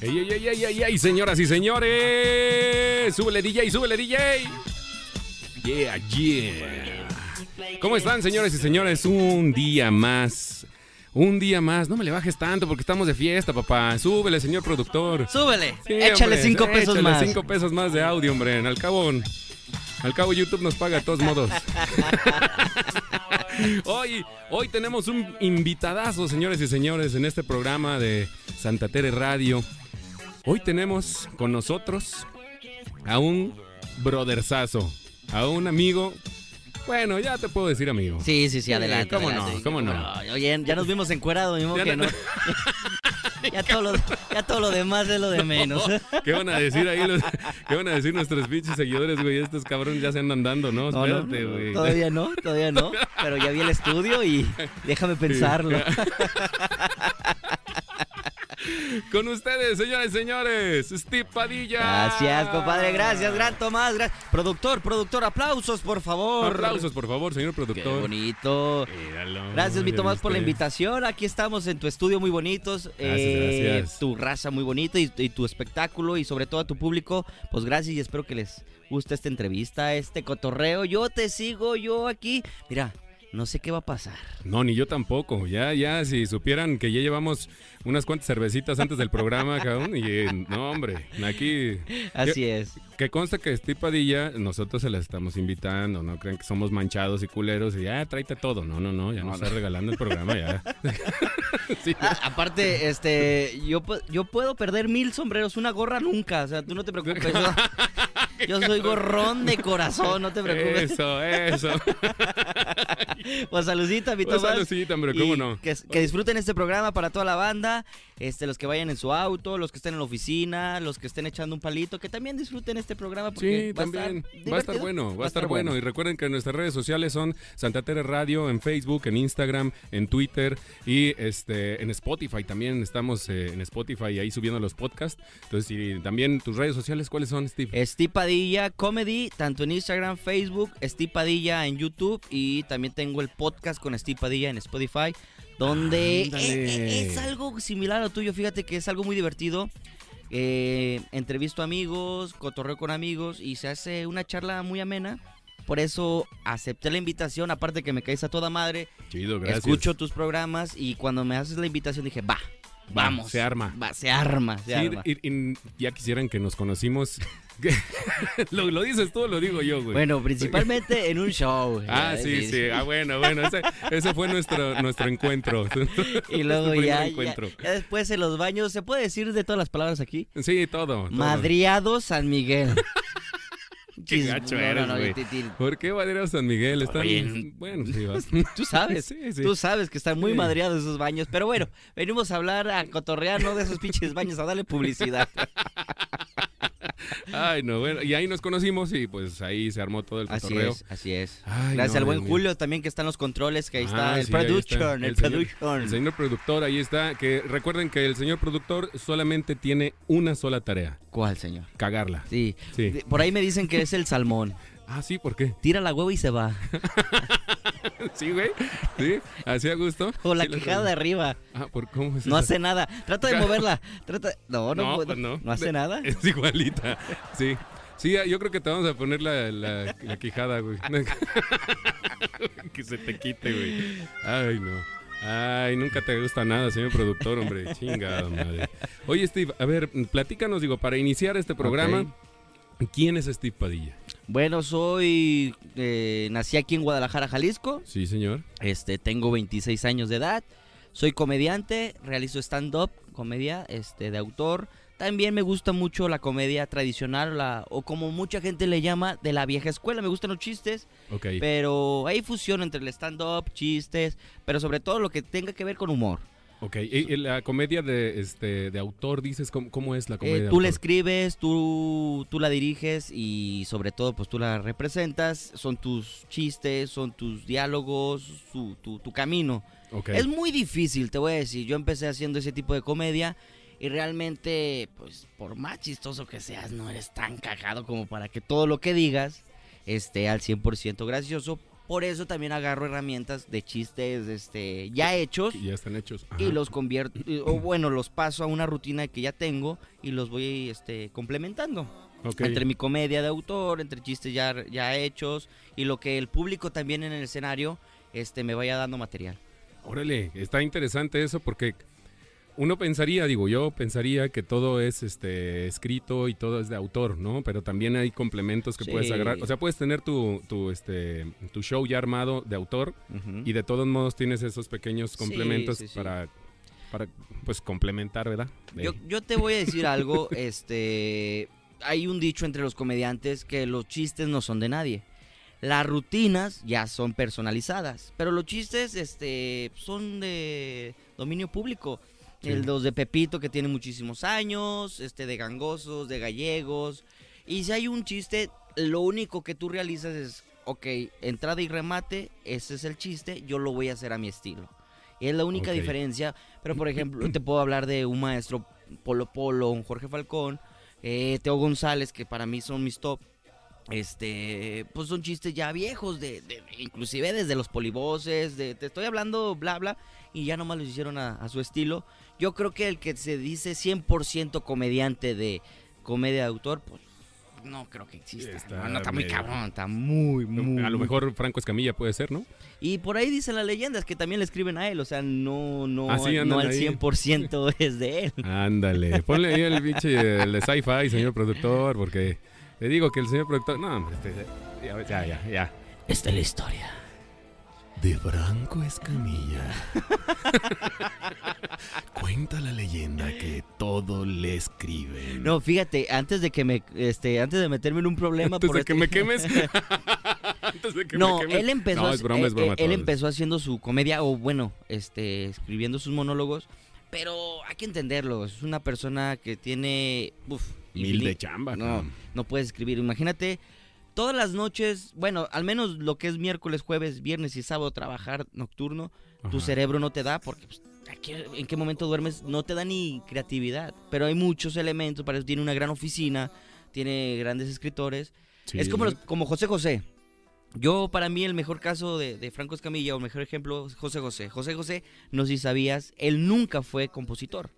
¡Ey, ey, ey, ey, ey, ey, señoras y señores! ¡Súbele, DJ, súbele, DJ! Yeah, yeah. ¿Cómo están, señores y señores? Un día más. Un día más. No me le bajes tanto porque estamos de fiesta, papá. Súbele, señor productor. Súbele. Sí, Échale hombre, cinco pesos échale más. cinco pesos más de audio, hombre. Al cabo, al cabo YouTube nos paga de todos modos. hoy, hoy tenemos un invitadazo, señores y señores, en este programa de Santa Tere Radio. Hoy tenemos con nosotros a un brotherzazo, a un amigo. Bueno, ya te puedo decir amigo. Sí, sí, sí, adelante. ¿cómo no? ¿Cómo no? Oye, ya nos vimos encuerados, mismo Ya que no- no. ya, todo lo, ya todo lo demás es lo de menos. ¿Qué van a decir ahí? Los, ¿Qué van a decir nuestros pinches seguidores, güey? Estos cabrones ya se andan dando, ¿no? No, no, Espérate, güey. todavía no, todavía no. Pero ya vi el estudio y déjame pensarlo. Con ustedes, señores y señores, Steve Padilla. Gracias, compadre, gracias, gran Tomás, gracias. Productor, productor, aplausos, por favor. Aplausos, por favor, señor Qué productor. bonito. Míralo, Gracias, mi ¿ya Tomás, por la invitación. Aquí estamos en tu estudio muy bonitos. eh, gracias. Tu raza muy bonita y, y tu espectáculo y sobre todo a tu público. Pues gracias y espero que les guste esta entrevista, este cotorreo. Yo te sigo, yo aquí. Mira, no sé qué va a pasar. No, ni yo tampoco. Ya, ya, si supieran que ya llevamos unas cuantas cervecitas antes del programa, cabrón. Y eh, no, hombre, aquí. Así es. Que consta que Steve Padilla, nosotros se la estamos invitando. No crean que somos manchados y culeros y ya, tráete todo. No, no, no, ya nos está regalando el programa, ya. Sí, Ah, aparte, este, yo, yo puedo perder mil sombreros, una gorra nunca. O sea, tú no te preocupes. Yo, yo soy gorrón de corazón, no te preocupes. Eso, eso. Pues saludita, mi Pues Tomás. saludcita, hombre, ¿cómo Y no? Que, que disfruten este programa para toda la banda, este, los que vayan en su auto, los que estén en la oficina, los que estén echando un palito, que también disfruten este programa porque Sí, va a también. estar va a estar bueno, va a estar bueno. Y recuerden que nuestras redes sociales son Santa Tere Radio en Facebook, en Instagram, en Twitter y este en Spotify también. Estamos eh, en Spotify ahí subiendo los podcasts. Entonces, y también tus redes sociales, ¿cuáles son, Steve? Steve Padilla Comedy, tanto en Instagram, Facebook, Steve Padilla en YouTube y también tengo el podcast con Steve Padilla en Spotify, donde Ándale. eh, eh, es algo similar a lo tuyo, fíjate que es algo muy divertido. Eh, entrevisto amigos, cotorreo con amigos y se hace una charla muy amena. Por eso acepté la invitación, aparte que me caes a toda madre, Chido, gracias. escucho tus programas y cuando me haces la invitación dije, va, Va, vamos. se arma. Va, se arma, se Sí, arma. y- y ya quisieran que nos conocimos. lo, lo dices tú o lo digo yo, güey. Bueno, principalmente en un show. Ah, Ya, sí, sí. Ah, bueno, bueno. Ese, ese fue nuestro, nuestro encuentro. Y luego ya, ya después en los baños, ¿se puede decir de todas las palabras aquí? Sí, todo. todo. Madriado San Miguel. Qué gacho eres, güey. ¿Por qué Madera San Miguel? Están. Oye, bueno, sí, vas. Tú sabes, Sí, sí. tú sabes que están muy Sí. madreados esos baños. Pero bueno, venimos a hablar, a cotorrear, no de esos pinches baños, a darle publicidad. Ay, no, bueno. Y ahí nos conocimos y pues ahí se armó todo el Así cotorreo. es, así es. Ay, Gracias no, al buen mío. Julio también que están los controles, que ahí está Ah, el sí, está. production, el, señor- production. El señor productor, ahí está. Que recuerden que el señor productor solamente tiene una sola tarea: ¿Cuál, señor? cagarla. Sí. Sí. Por ahí me dicen que es el salmón. Ah, sí, ¿por qué? Tira la hueva y se va. Sí, güey. Sí, así a gusto. O la Sí, lo quijada de arriba. Ah, ¿por cómo es No hace nada. Trata de moverla. Trata... No, no, No, puedo. pues no. no hace nada. Es igualita. Sí. Sí, yo creo que te vamos a poner la, la, la quijada, güey. que se te quite, güey. Ay, no. Ay, nunca te gusta nada, señor productor, hombre. Chingada madre. Oye, Steve, a ver, platícanos, digo, para iniciar este programa, ¿quién es Steve Padilla? Bueno, soy. eh, nací aquí en Guadalajara, Jalisco. Sí, señor. Este, tengo 26 años de edad. Soy comediante, realizo stand-up, comedia este, de autor. También me gusta mucho la comedia tradicional, la, o como mucha gente le llama, de la vieja escuela. Me gustan los chistes, Ok. pero hay fusión entre el stand-up, chistes, pero sobre todo lo que tenga que ver con humor. Ok. Y, la comedia de, este, de autor, dices, ¿cómo, cómo es la comedia Eh, de tú la escribes, tú, tú la diriges y sobre todo pues tú la representas. Son tus chistes, son tus diálogos, su- tu, tu camino. Ok. Es muy difícil, te voy a decir. Yo empecé haciendo ese tipo de comedia y realmente, pues por más chistoso que seas, no eres tan cagado como para que todo lo que digas esté al 100% gracioso. Por eso también agarro herramientas de chistes este, ya hechos Y ya están hechos. y los convierto, y- o bueno, los paso a una rutina que ya tengo y los voy este, complementando. Entre mi comedia de autor, entre chistes ya, ya hechos y lo que el público también en el escenario este, me vaya dando material. Órale, está interesante eso porque uno pensaría, digo yo, pensaría que todo es este escrito y todo es de autor, ¿no? Pero también hay complementos que Sí. puedes agarrar. O sea, puedes tener tu, tu, este, tu show ya armado de autor y de todos modos tienes esos pequeños complementos sí, sí. para, para, pues, complementar, ¿verdad? De- Yo, yo te voy a decir algo, este, hay un dicho entre los comediantes que los chistes no son de nadie. Las rutinas ya son personalizadas, pero los chistes, este, son de dominio público. Sí. El, los de Pepito que tiene muchísimos años, este, de gangosos, de gallegos. Y si hay un chiste, lo único que tú realizas es, ok, entrada y remate, ese es el chiste, yo lo voy a hacer a mi estilo. Es la única diferencia, pero por ejemplo, te puedo hablar de un maestro Polo Polo, un Jorge Falcón, eh, Teo González, que para mí son mis top. Este, pues son chistes ya viejos, de, de- inclusive desde los polivoces, de, te estoy hablando bla bla, y ya nomás los hicieron a, a su estilo. Yo creo que el que se dice 100% comediante de comedia de autor, pues no creo que exista. Está no, no, está muy cabrón, está muy, muy. a lo mejor Franco Escamilla puede ser, ¿no? Y por ahí dicen las leyendas que también le escriben a él, o sea, no, no, Ah, sí, no al ahí. 100% es de él. Ándale, ponle ahí el pinche el de sci-fi, señor productor, porque le digo que el señor productor... No, este, ya, ya, ya. Esta es la historia. De Franco Escamilla. Cuenta la leyenda que todo le escriben. No, fíjate, antes de que me, este, antes de meterme en un problema Antes por de que este- me quemes. Antes de que No, me quemes. él empezó, No, es broma, es broma. eh, él todo. empezó haciendo su comedia, o bueno, este, escribiendo sus monólogos, pero hay que entenderlo, es una persona que tiene, uf, Mil de chamba. No, no puedes escribir. Imagínate, todas las noches, bueno, al menos lo que es miércoles, jueves, viernes y sábado, trabajar nocturno, tu cerebro no te da porque pues, ¿a qué- en qué momento duermes no te da ni creatividad. Pero hay muchos elementos, para eso tiene una gran oficina, tiene grandes escritores. Sí, es como, los- como José José. Yo, para mí, el mejor caso de, de Franco Escamilla, o el mejor ejemplo, José José. José José, no sé si sabías, él nunca fue compositor.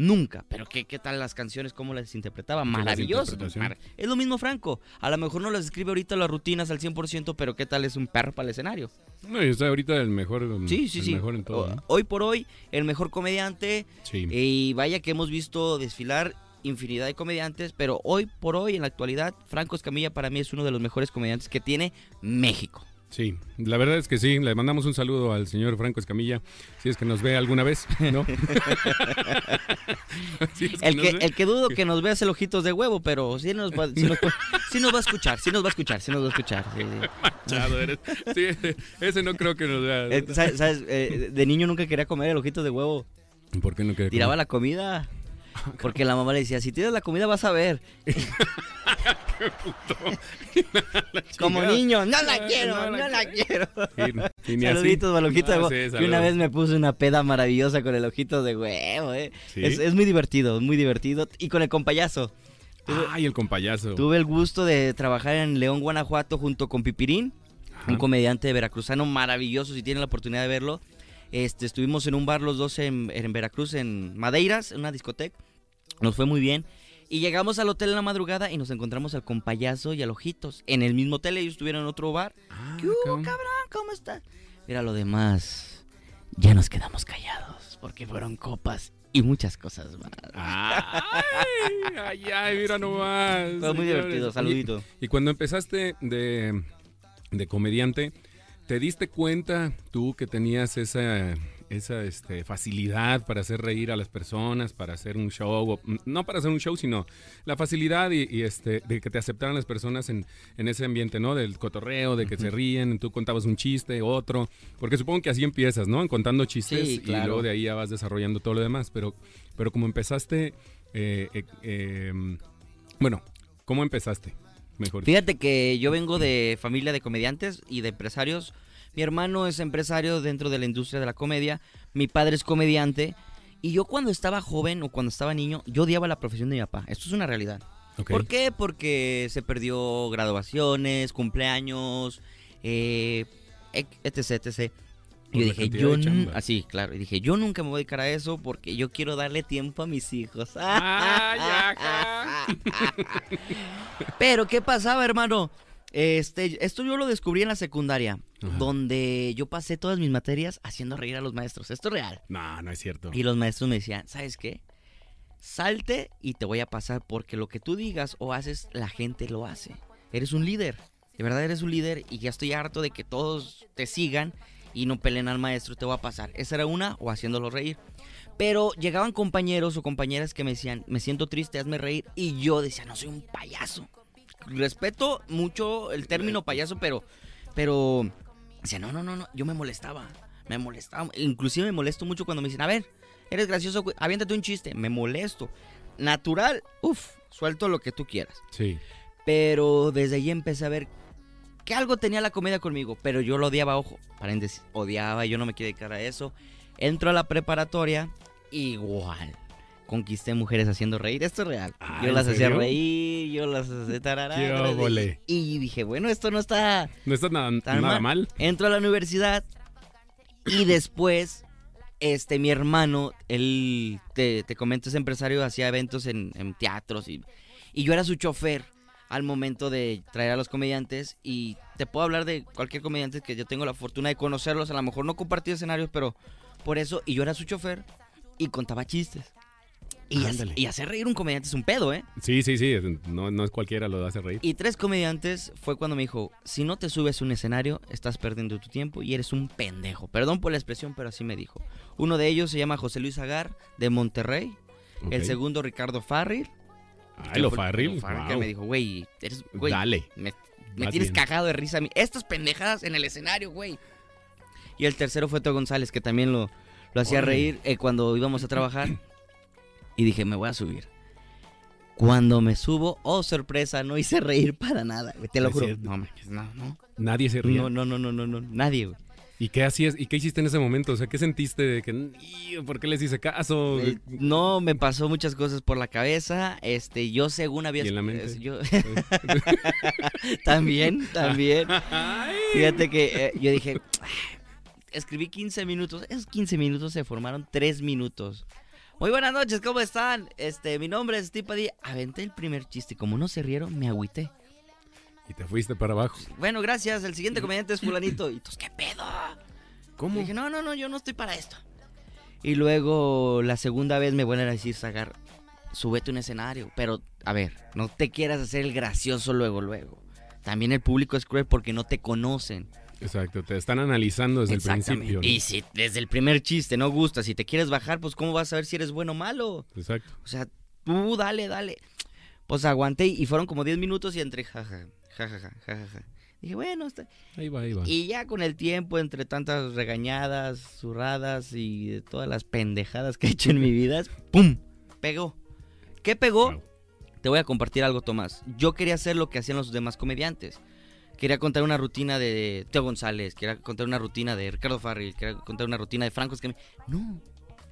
Nunca. Pero ¿qué, qué tal las canciones? ¿Cómo las interpretaba? ¿Qué las Maravilloso. Mar- Es lo mismo Franco. A lo mejor no las escribe ahorita las rutinas al 100%, pero ¿qué tal es un perro para el escenario? No, yo soy ahorita el mejor. Sí, sí, el sí. mejor en todo. O- ¿no? Hoy por hoy, el mejor comediante. Sí. Y vaya que hemos visto desfilar infinidad de comediantes, pero hoy por hoy, en la actualidad, Franco Escamilla para mí es uno de los mejores comediantes que tiene México. Sí, la verdad es que sí, le mandamos un saludo al señor Franco Escamilla, si es que nos ve alguna vez, ¿no? Si es El que, el que dudo que nos vea el ojitos de huevo, pero sí nos, va, sí nos, sí nos va a escuchar, sí nos va a escuchar, sí nos va a escuchar. sí, sí. Chado eres. Sí, ese no creo que nos vea. Eh, ¿Sabes? Eh, de niño nunca quería comer el ojito de huevo. ¿Por qué no quiere Tiraba la comida. Porque la mamá le decía, si tiras la comida vas a ver. Como niño, no la quiero, no no la la quiero. Y. Saluditos para el ojito de Ah, huevo. sí, que saludos. una vez me puse una peda maravillosa con el ojito de huevo, eh. ¿Sí? Es, es muy divertido, muy divertido. Y con el compayazo. Ay, el compayazo. tuve el gusto de trabajar en León, Guanajuato junto con Pipirín, Ajá. un comediante veracruzano maravilloso, si tienen la oportunidad de verlo. Este, estuvimos en un bar los dos en, en Veracruz, en Madeiras, en una discoteca. Nos fue muy bien. Y llegamos al hotel en la madrugada y nos encontramos al compayazo y al ojitos. En el mismo hotel, ellos estuvieron en otro bar. Ah, ¿Qué hubo, cabrón. cabrón? ¿Cómo estás? Mira lo demás. Ya nos quedamos callados porque fueron copas y muchas cosas más. Ay, ay, ay, mira nomás. Fue muy divertido, saludito. Y cuando empezaste de, de comediante, ¿te diste cuenta tú que tenías esa, esa este, facilidad para hacer reír a las personas, para hacer un show? o- no para hacer un show, sino la facilidad y, y, este, de que te aceptaran las personas en, en ese ambiente, ¿no? Del cotorreo, de que se ríen, tú contabas un chiste, otro. Porque supongo que así empiezas, ¿no? En contando chistes Sí, y luego de ahí ya vas desarrollando todo lo demás. Pero, pero como empezaste, eh, eh, eh, bueno, ¿cómo empezaste? Mejor. Fíjate que yo vengo de familia de comediantes y de empresarios. Mi hermano es empresario dentro de la industria de la comedia. Mi padre es comediante. Y yo cuando estaba joven o cuando estaba niño, yo odiaba la profesión de mi papá. Esto es una realidad. ¿Por qué? Porque se perdió graduaciones, cumpleaños, eh, etc, etc. Y yo dije, yo así, claro, y dije, yo nunca me voy a dedicar a eso porque yo quiero darle tiempo a mis hijos. Ajá. Pero, ¿qué pasaba, hermano? Este, esto yo lo descubrí en la secundaria, Ajá. donde yo pasé todas mis materias haciendo reír a los maestros. Esto es real. No, no es cierto. Y los maestros me decían, ¿sabes qué? Salte y te voy a pasar porque lo que tú digas o haces, la gente lo hace. Eres un líder. De verdad eres un líder y ya estoy harto de que todos te sigan y no peleen al maestro, te voy a pasar. Esa era una o haciéndolo reír. Pero llegaban compañeros o compañeras que me decían, me siento triste, hazme reír. Y yo decía, no soy un payaso. Respeto mucho el término payaso, pero, pero, decía, no, no, no, no, yo me molestaba. Me molestaba. Inclusive me molesto mucho cuando me dicen, a ver, eres gracioso, aviéntate un chiste. Me molesto. Natural, uff, suelto lo que tú quieras. Sí. Pero desde ahí empecé a ver que algo tenía la comedia conmigo, pero yo lo odiaba, ojo, paréntesis, odiaba, yo no me quería dedicar a eso. Entro a la preparatoria, igual. Conquisté mujeres haciendo reír, esto es real. Ah, yo ¿en las hacía reír, yo las hacía tarará, ¡Qué tarará, óvole! Y dije, bueno, esto no está No está nada, mal. Entro a la universidad y después, este, mi hermano, él, te, te comento, es empresario, hacía eventos en, en teatros y, y yo era su chofer al momento de traer a los comediantes y te puedo hablar de cualquier comediante que yo tengo la fortuna de conocerlos, a lo mejor no compartí escenarios, pero por eso, y yo era su chofer y contaba chistes. Y, hace- y hacer reír un comediante es un pedo, ¿eh? Sí, sí, sí. No, no es cualquiera lo hace reír. Y tres comediantes fue cuando me dijo, si no te subes a un escenario, estás perdiendo tu tiempo y eres un pendejo. Perdón por la expresión, pero así me dijo. Uno de ellos se llama José Luis Agar, de Monterrey. El segundo, Ricardo Farril. Ay, que lo farril. Farril, que wow. me dijo, güey, eres, güey, Dale. me, tienes bien. cagado de risa a mí. Estas pendejadas en el escenario, güey. Y el tercero fue Teo González, que también lo, lo hacía reír eh, cuando íbamos a trabajar. Y dije, me voy a subir. Cuando me subo, oh sorpresa, no hice reír para nada, güey, te lo juro. No, mames, no, no. Nadie se ríe. No, no, no, no, no, no, nadie, güey. ¿Y qué hacías? ¿Y qué hiciste en ese momento? O sea, ¿qué sentiste de que, "Ío, ¿por qué les hice caso? Eh, no, me pasó muchas cosas por la cabeza. Este, yo según había. ¿Y en la mente? yo- también, también. Fíjate que eh, yo dije, escribí 15 minutos. Esos 15 minutos se formaron 3 minutos. Muy buenas noches, ¿cómo están? Este, mi nombre es Padilla. Aventé el primer chiste. Como no se rieron, me agüité. Y te fuiste para abajo. Bueno, gracias. El siguiente comediante es fulanito. Y tú, ¿qué pedo? ¿Cómo? Y dije, no, no, no, yo no estoy para esto. Y luego la segunda vez me vuelven a decir, Sagar, súbete a un escenario. Pero, a ver, no te quieras hacer el gracioso luego, luego. También el público es cruel porque no te conocen. Exacto, te están analizando desde el principio. ¿no? Y si desde el primer chiste no gusta, si te quieres bajar, pues ¿cómo vas a ver si eres bueno o malo? Exacto. O sea, tú dale, dale. Pues aguanté y fueron como 10 minutos y entre jaja, jajaja, jajaja. Dije, bueno, está... Ahí va, ahí va. Y ya con el tiempo, entre tantas regañadas, zurradas y de todas las pendejadas que he hecho en mi vida, ¡pum! Pegó. ¿Qué pegó? Wow. Te voy a compartir algo, Tomás. Yo quería hacer lo que hacían los demás comediantes. Quería contar una rutina de Teo González, quería contar una rutina de Ricardo Farril, quería contar una rutina de Franco Escamilla. No,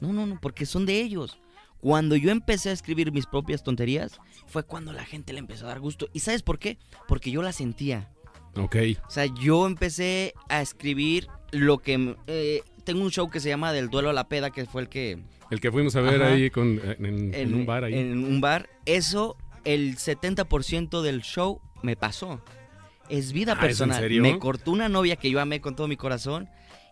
no, no, no, porque son de ellos. Cuando yo empecé a escribir mis propias tonterías, fue cuando la gente le empezó a dar gusto. ¿Y sabes por qué? Porque yo la sentía. Ok. O sea, yo empecé a escribir lo que... eh, tengo un show que se llama Del Duelo a la Peda, que fue el que... El que fuimos a ver Ajá. ahí con, en, en un bar ahí. En un bar. Eso, el 70% del show me pasó. Es vida Ah, ¿es en personal. serio? Me cortó una novia que yo amé con todo mi corazón.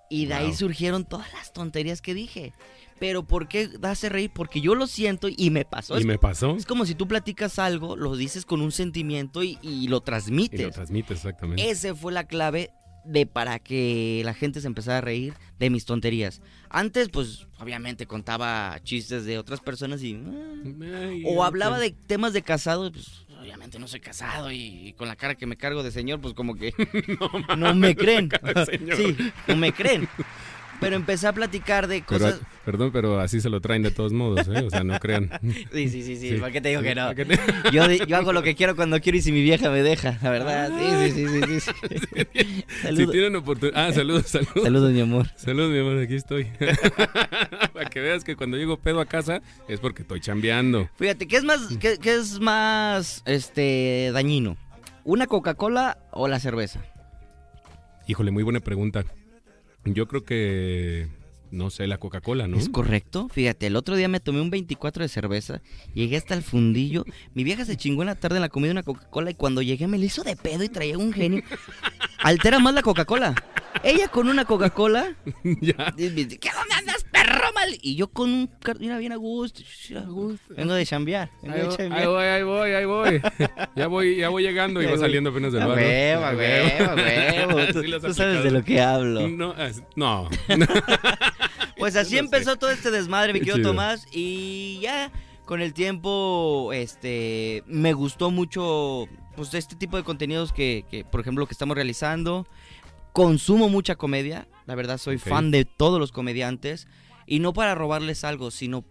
Y de ahí surgieron todas las tonterías que dije. Pero ¿por qué hace reír? Porque yo lo siento y me pasó. y me pasó. es como si tú platicas algo, lo dices con un sentimiento y, y lo Y transmites. lo transmites exactamente. Ese fue la clave de para que la gente se empezara a reír de mis tonterías. Antes, pues, obviamente contaba chistes de otras personas y... ah, Ay, o hablaba de temas de casado, pues, obviamente no soy casado y, y con la cara que me cargo de señor, pues como que no, me creen. sí, no me creen. Pero empecé a platicar de Pero, cosas... perdón, pero así se lo traen de todos modos, ¿eh? O sea, no crean. Sí, sí, sí, sí. ¿para qué te digo que no? ¿Para qué te- Yo, yo hago lo que quiero cuando quiero y si mi vieja me deja, la verdad. Sí, sí, sí, sí. Si tienen oportunidad. Ah, saludos, saludos. saludos, mi amor. Saludos, mi amor, aquí estoy. Para que veas que cuando llego pedo a casa es porque estoy chambeando. Fíjate, ¿qué es más, qué, qué es más este, dañino? ¿Una Coca-Cola o la cerveza? Híjole, muy buena pregunta. Yo creo que, no sé, la Coca-Cola, ¿no? ¿Es correcto? Fíjate, el otro día me tomé un 24 de cerveza, llegué hasta el fundillo, mi vieja se chingó en la tarde en la comida una Coca-Cola y cuando llegué me la hizo de pedo y traía un genio. Altera más la Coca-Cola. Ella con una Coca-Cola. ya. ¿Qué dónde andas, perro mal? Y yo con un car- mira bien a gusto. a gusto. Vengo de chambear. vengo Ahí de voy, chambear. ahí voy, ahí voy, ahí voy. Ya voy, ya voy llegando y va voy. saliendo apenas del A barrio. huevo, a huevo, a huevo. Tú, Sí lo has tú sabes aplicado. de lo que hablo. No, es- no. Pues así No sé. empezó todo este desmadre, mi Qué querido chido. Tomás. Y ya con el tiempo, este, me gustó mucho, pues, este tipo de contenidos que, que, por ejemplo, lo que estamos realizando. Consumo mucha comedia. La verdad, soy fan de todos los comediantes. Y no para robarles algo, sino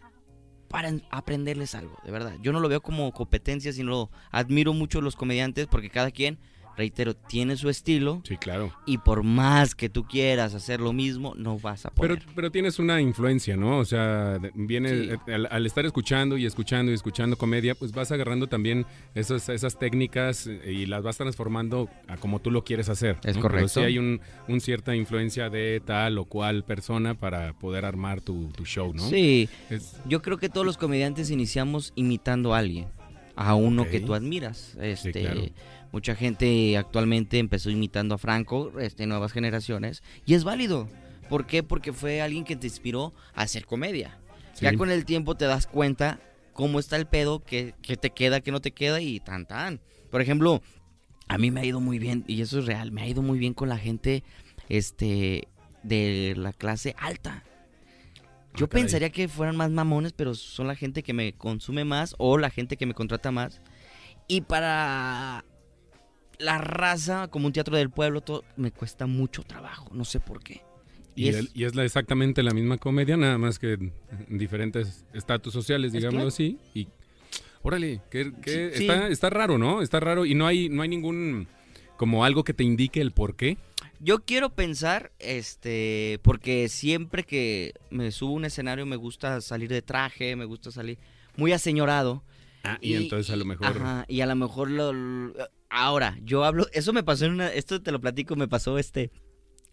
para en- aprenderles algo, de verdad. Yo no lo veo como competencia, sino admiro mucho los comediantes porque cada quien, reitero, tiene su estilo. Sí, claro. Y por más que tú quieras hacer lo mismo, no vas a Pero, poder. pero tienes una influencia, ¿no? O sea, viene Sí. eh, al, al estar escuchando y escuchando y escuchando comedia, pues vas agarrando también esas, esas técnicas y las vas transformando a como tú lo quieres hacer. Es ¿no? correcto. Pero sí hay un, un cierta influencia de tal o cual persona para poder armar tu, tu show, ¿no? Sí, Es- yo creo que todos los comediantes iniciamos imitando a alguien, a uno que tú admiras. Este, claro. Mucha gente actualmente empezó imitando a Franco, este, nuevas generaciones, y es válido. ¿Por qué? Porque fue alguien que te inspiró a hacer comedia. sí. Ya con el tiempo te das cuenta cómo está el pedo, qué, qué te queda, qué no te queda y tan tan. Por ejemplo, a mí me ha ido muy bien, y eso es real, me ha ido muy bien con la gente este, de la clase alta. Yo Ah, caray. pensaría que fueran más mamones, pero son la gente que me consume más o la gente que me contrata más. Y para la raza, como un teatro del pueblo, todo me cuesta mucho trabajo, no sé por qué. Y, Y es- el- y es la, exactamente la misma comedia, nada más que en diferentes estatus sociales, Es digámoslo así. Y órale, que, que Sí, sí. está, raro, ¿no? Está raro y no hay, no hay ningún como algo que te indique el por qué. Yo quiero pensar, este, porque siempre que me subo a un escenario me gusta salir de traje, me gusta salir muy aseñorado. Ah, y, entonces a lo mejor. Ajá, y a lo mejor lo- ahora, yo hablo, eso me pasó en una, esto te lo platico, me pasó este,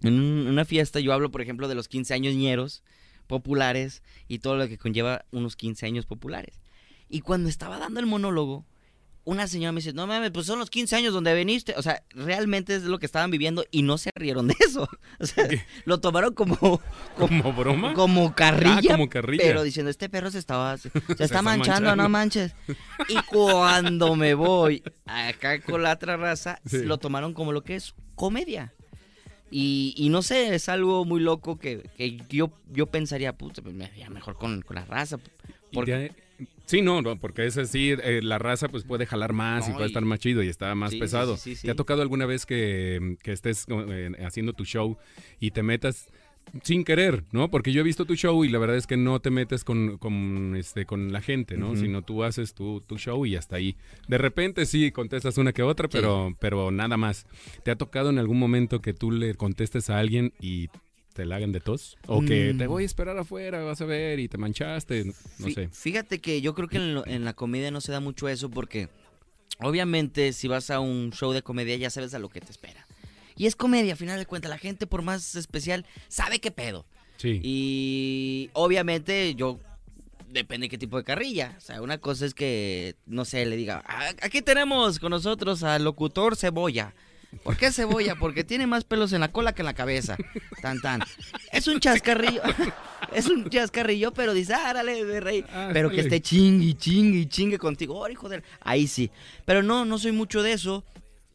en un- una fiesta, yo hablo, por ejemplo, de los 15 años ñeros populares y todo lo que conlleva unos 15 años populares. Y cuando estaba dando el monólogo, una señora me dice, no mames, pues son los 15 años donde viniste. O sea, realmente es lo que estaban viviendo y no se rieron de eso. O sea, ¿Qué? lo tomaron como, como, ¿Como broma? como carrilla, Ah, como carrilla. pero diciendo, este perro se estaba, se, se está, está manchando, manchando. no manches. Y cuando me voy acá con la otra raza, Sí. lo tomaron como lo que es comedia. Y, y no sé, es algo muy loco que, que yo, yo pensaría, puta, pues me haría mejor con, con la raza. Porque, sí, no, no, porque es así, eh, la raza pues puede jalar más y puede y- estar más chido y está más Sí, pesado. sí. ¿Te ha tocado alguna vez que, que estés eh, haciendo tu show y te metas sin querer, ¿no? Porque yo he visto tu show y la verdad es que no te metes con, con, este, con la gente, ¿no? Sino tú haces tu, tu show y hasta ahí. De repente sí contestas una que otra, pero, pero nada más. ¿Te ha tocado en algún momento que tú le contestes a alguien y te la hagan de tos? O que Mm. te voy a esperar afuera, vas a ver y te manchaste, no Fí- sé. Fíjate que yo creo que en, lo- en la comedia no se da mucho eso porque obviamente si vas a un show de comedia ya sabes a lo que te espera. Y es comedia, a final de cuentas, la gente por más especial sabe qué pedo. Sí. Y obviamente yo depende qué tipo de carrilla. O sea, una cosa es que, no sé, le diga, "Ah, aquí tenemos con nosotros al locutor Cebolla. ¿Por qué cebolla? Porque tiene más pelos en la cola que en la cabeza. Tan, tan. Es un chascarrillo. es un chascarrillo, pero dice, árale, de rey. Ah, Pero que esté chingue chingue chingue contigo. Oh, hijo de... Ahí sí. Pero no, no soy mucho de eso.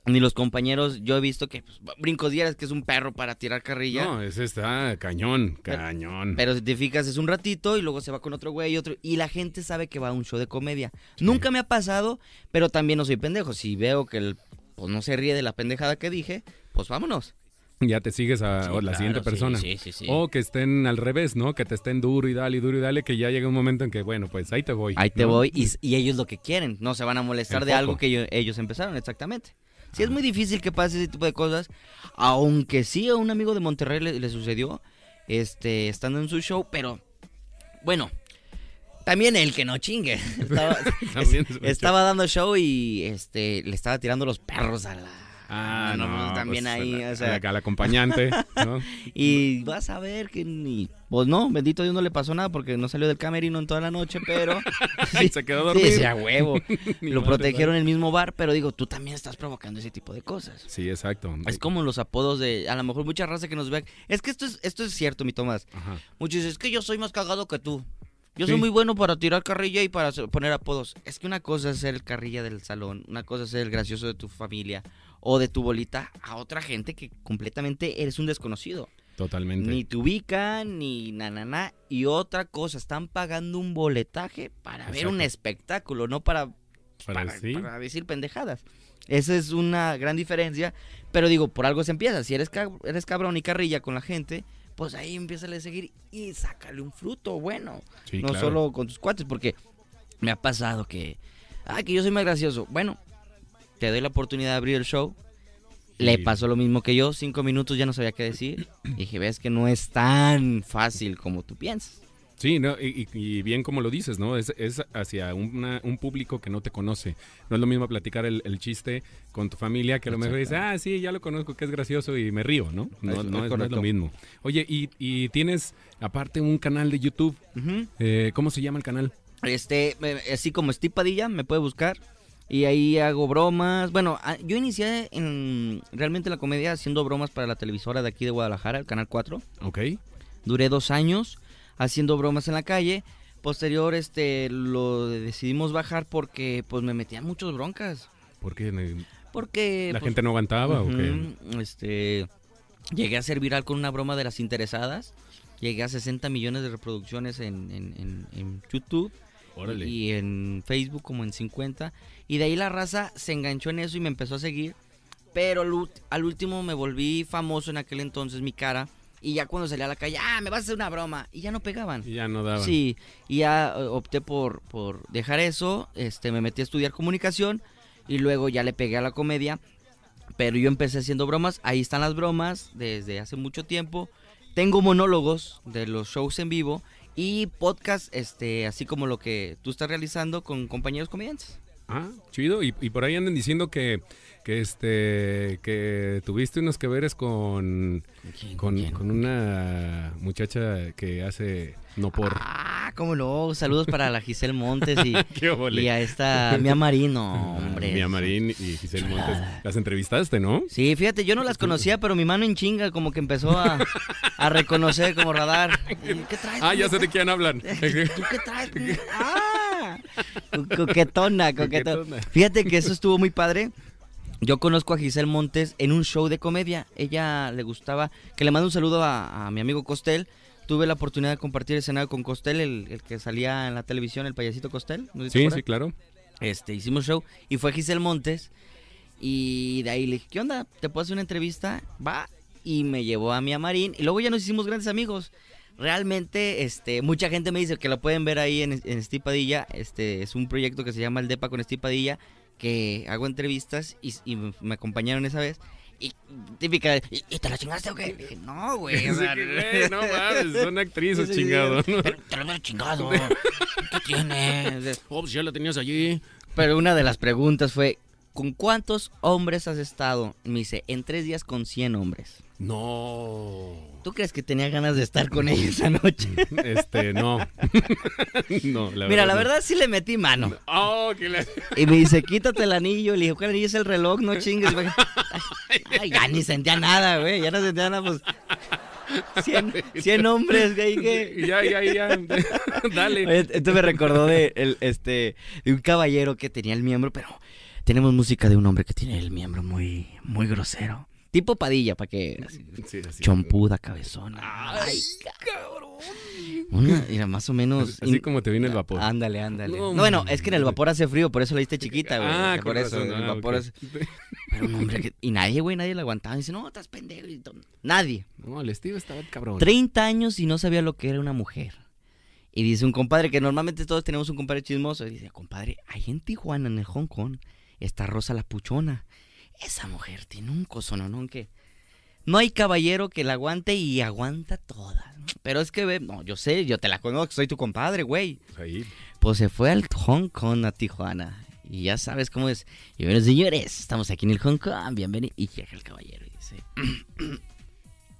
Ni los compañeros, yo he visto que pues, Brincos Dieras, que es un perro para tirar carrilla. No, ese está cañón, Pero- cañón. Pero si te fijas, es un ratito y luego se va con otro güey y otro. Y la gente sabe que va a un show de comedia. Nunca me ha pasado, pero también no soy pendejo. Si veo que el, pues, no se ríe de la pendejada que dije, pues vámonos. ya te sigues a Sí, la claro, siguiente persona. Sí, sí, sí. O que estén al revés, ¿no? Que te estén duro y dale duro y dale, que ya llega un momento en que, bueno, pues ahí te voy. Ahí te voy y, y ellos lo que quieren. No se van a molestar El de algo que yo- ellos empezaron, exactamente. Sí, es muy difícil que pase ese tipo de cosas. Aunque sí a un amigo de Monterrey le, le sucedió, este, estando en su show, pero bueno, también el que no chingue. Estaba, estaba dando show y este le estaba tirando los perros a la, Ah, no, no, también pues, ahí, la- o sea. al acompañante, ¿no? Y vas a ver que ni. Pues no, bendito Dios no le pasó nada porque no salió del camerino en toda la noche, pero. Y se quedó a Sí, sí, a huevo. Lo protegieron en el mismo bar, pero digo, tú también estás provocando ese tipo de cosas. Sí, exacto. Es como los apodos de. A lo mejor mucha raza que nos vea. Es que esto es, esto es cierto, mi Tomás. Ajá. Muchos dicen, es que yo soy más cagado que tú. Yo Sí. soy muy bueno para tirar carrilla y para poner apodos. Es que una cosa es ser el carrilla del salón, una cosa es ser el gracioso de tu familia o de tu bolita a otra gente que completamente eres un desconocido. Totalmente. Ni te ubican, ni na, na, na. Y otra cosa, están pagando un boletaje para ver un espectáculo, no para, Para- para, sí. para decir pendejadas. Esa es una gran diferencia. Pero digo, por algo se empieza. Si eres, cab- eres cabrón y carrilla con la gente, pues ahí empieza a seguir y sácale un fruto bueno. Sí, no claro. solo con tus cuates, porque me ha pasado que, ah, que yo soy más gracioso. Bueno, te doy la oportunidad de abrir el show. Le Y- pasó lo mismo que yo, cinco minutos ya no sabía qué decir. Dije, ves que no es tan fácil como tú piensas. Sí, no, y, y- bien como lo dices, ¿no? Es, es hacia una- un público que no te conoce. No es lo mismo platicar el, el chiste con tu familia que a lo mejor dices, ah, sí, ya lo conozco, que es gracioso y me río, ¿no? No, Es- no es no es lo mismo. Oye, y, y tienes aparte un canal de YouTube. Eh, ¿Cómo se llama el canal? Este, así como Steve Padilla, me puede buscar. Y ahí hago bromas. Bueno, ah, yo inicié en realmente la comedia haciendo bromas para la televisora de aquí de Guadalajara, el Canal 4. Ok. Duré dos años haciendo bromas en la calle. Posterior, este, lo decidimos bajar porque, pues, me metían muchas broncas. Porque eh, Porque, la pues, gente no aguantaba o qué. Este, llegué a ser viral con una broma de las interesadas. Llegué a 60 millones de reproducciones en, en- en- en YouTube. Órale. Y en Facebook como en 50. Y de ahí la raza se enganchó en eso y me empezó a seguir. Pero al, al último me volví famoso en aquel entonces, mi cara. Y ya cuando salía a la calle, ah, me vas a hacer una broma. Y ya no pegaban. Y ya no daban. Sí, y ya eh, opté por, por dejar eso, este, me metí a estudiar comunicación y luego ya le pegué a la comedia, pero yo empecé haciendo bromas, ahí están las bromas desde hace mucho tiempo, tengo monólogos de los shows en vivo y podcast, este, así como lo que tú estás realizando con compañeros comediantes. Ah, chido. Y, y por ahí andan diciendo que, que este que tuviste unos que veres con, con, quién? con una muchacha que hace no por. Ah, cómo no, saludos para la Giselle Montes y, y a esta Mia Marino, hombre. Mía Marín y Giselle Montes. Las entrevistaste, ¿no? Sí, fíjate, yo no las conocía, pero mi mano en chinga como que empezó a, a reconocer como radar. ¿Qué traes? Ah, ya sé de quién hablan. ¿Tú qué traes? Ah, co- coquetona, coquetona. Coquetona. Fíjate que eso estuvo muy padre. Yo conozco a Giselle Montes en un show de comedia. Ella le gustaba, que le mando un saludo a, a mi amigo Costel. Tuve la oportunidad de compartir escenario con Costel, el, el que salía en la televisión, el payasito Costel. ¿no Sí, sí, claro. este, hicimos show y fue Giselle Montes y de ahí le dije, ¿qué onda? ¿Te puedo hacer una entrevista? Va y me llevó a Mia Marín y luego ya nos hicimos grandes amigos. Realmente, este, mucha gente me dice que lo pueden ver ahí en, en Steve Padilla. Este, es un proyecto que se llama El Depa con Steve Padilla, que hago entrevistas y, y me acompañaron esa vez. Y típica, ¿y, y te la chingaste o qué? Dije, no, güey. o sea, que, no mames, son actrices, chingado. ¿no? Te, te lo chingado. ¿Qué tiene? Oh, pues ya la tenías allí. Pero una de las preguntas fue, ¿con cuántos hombres has estado? Me dice, en tres días con 100 hombres. No. ¿Tú crees que tenía ganas de estar con ella esa noche? Este, no. no, la Mira, la no. verdad sí le metí mano. Oh, que la... Y me dice, quítate el anillo. Le dije, ¿cuál anillo es el reloj? No chingues. Ay, ya ni sentía nada, güey. Ya no sentía nada, pues. 100, 100 hombres, güey. que- Ya, ya, ya. Dale. Oye, esto me recordó de, el, este, de un caballero que tenía el miembro, pero tenemos música de un hombre que tiene el miembro muy, muy grosero. Tipo Padilla, para que... así, Sí, así. Chompuda, cabezona. Ay, cabrón. Una, mira, más o menos... Así como te viene el vapor. Ándale, ándale. No, No, bueno, es que en el vapor hace frío, por eso le diste chiquita, güey. Ah, por eso, razón, el ah, vapor ok. es... Pero un hombre que... Y nadie, güey, nadie le aguantaba. Dice, no, estás pendejo. y. Nadie. No, el Steve estaba cabrón. 30 años y no sabía lo que era una mujer. Y dice un compadre, que normalmente todos tenemos un compadre chismoso, y dice, compadre, ahí en Tijuana, en el Hong Kong, está Rosa la Puchona. Esa mujer tiene un cosononón que... No hay caballero que la aguante y aguanta toda. Pero es que, ve, no, yo sé, yo te la conozco, soy tu compadre, güey. Pues se fue al Hong Kong, a Tijuana. Y ya sabes cómo es. Y bueno, señores, estamos aquí en el Hong Kong. Bienvenido. Y llega el caballero y dice: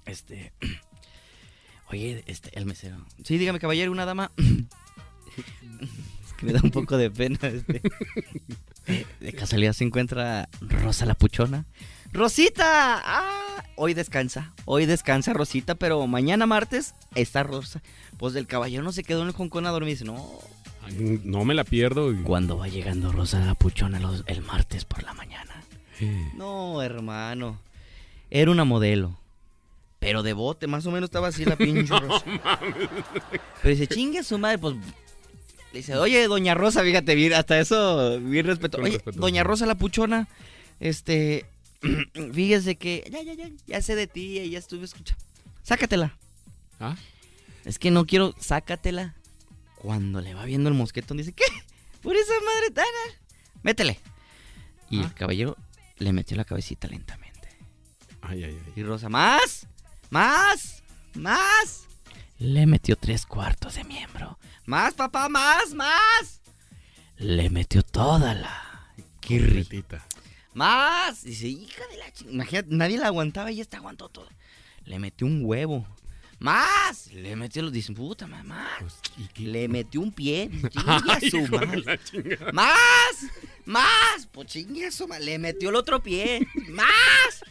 Este. Oye, este, el mesero. Sí, dígame, caballero, una dama. es que me da un poco de pena. Este. Eh, de casualidad se encuentra Rosa la Puchona. ¡Rosita! ¡Ah! Hoy descansa. Hoy descansa Rosita, pero mañana martes está Rosa. Pues el caballero no se quedó en el Hong Kong a dormir. Dice, no. Ay, no me la pierdo. Cuando va llegando Rosa la Puchona los- el martes por la mañana. No, hermano. Era una modelo. Pero de bote, más o menos estaba así la pinche Rosa. Pero dice, chingue su madre, pues. Le dice, oye, doña Rosa, fíjate, bien, hasta eso, bien respeto. Con Oye, respeto. doña Rosa la puchona, este. fíjese que. Ya, ya, ya, ya sé de ti, ya estuve escuchando. Sácatela. ¿Ah? Es que no quiero, sácatela. Cuando le va viendo el mosquetón, dice, ¿qué? Por esa madre tana. Métele. Y Ah. el caballero le metió la cabecita lentamente. Ay, ay, ay. Y Rosa, más, más, más. Le metió tres cuartos de miembro. Más, papá, más, más. Le metió toda la... Kirri. Completita. Más. Dice, hija de la chingada. Imagínate, nadie la aguantaba y esta aguantó todo. Le metió un huevo. Más. Le metió los... Dice, puta, mamá. Pues. Le metió un pie. Ay, su madre. ¡Más! ¡Más! Pues chingue su ma- Le metió el otro pie. ¡Más!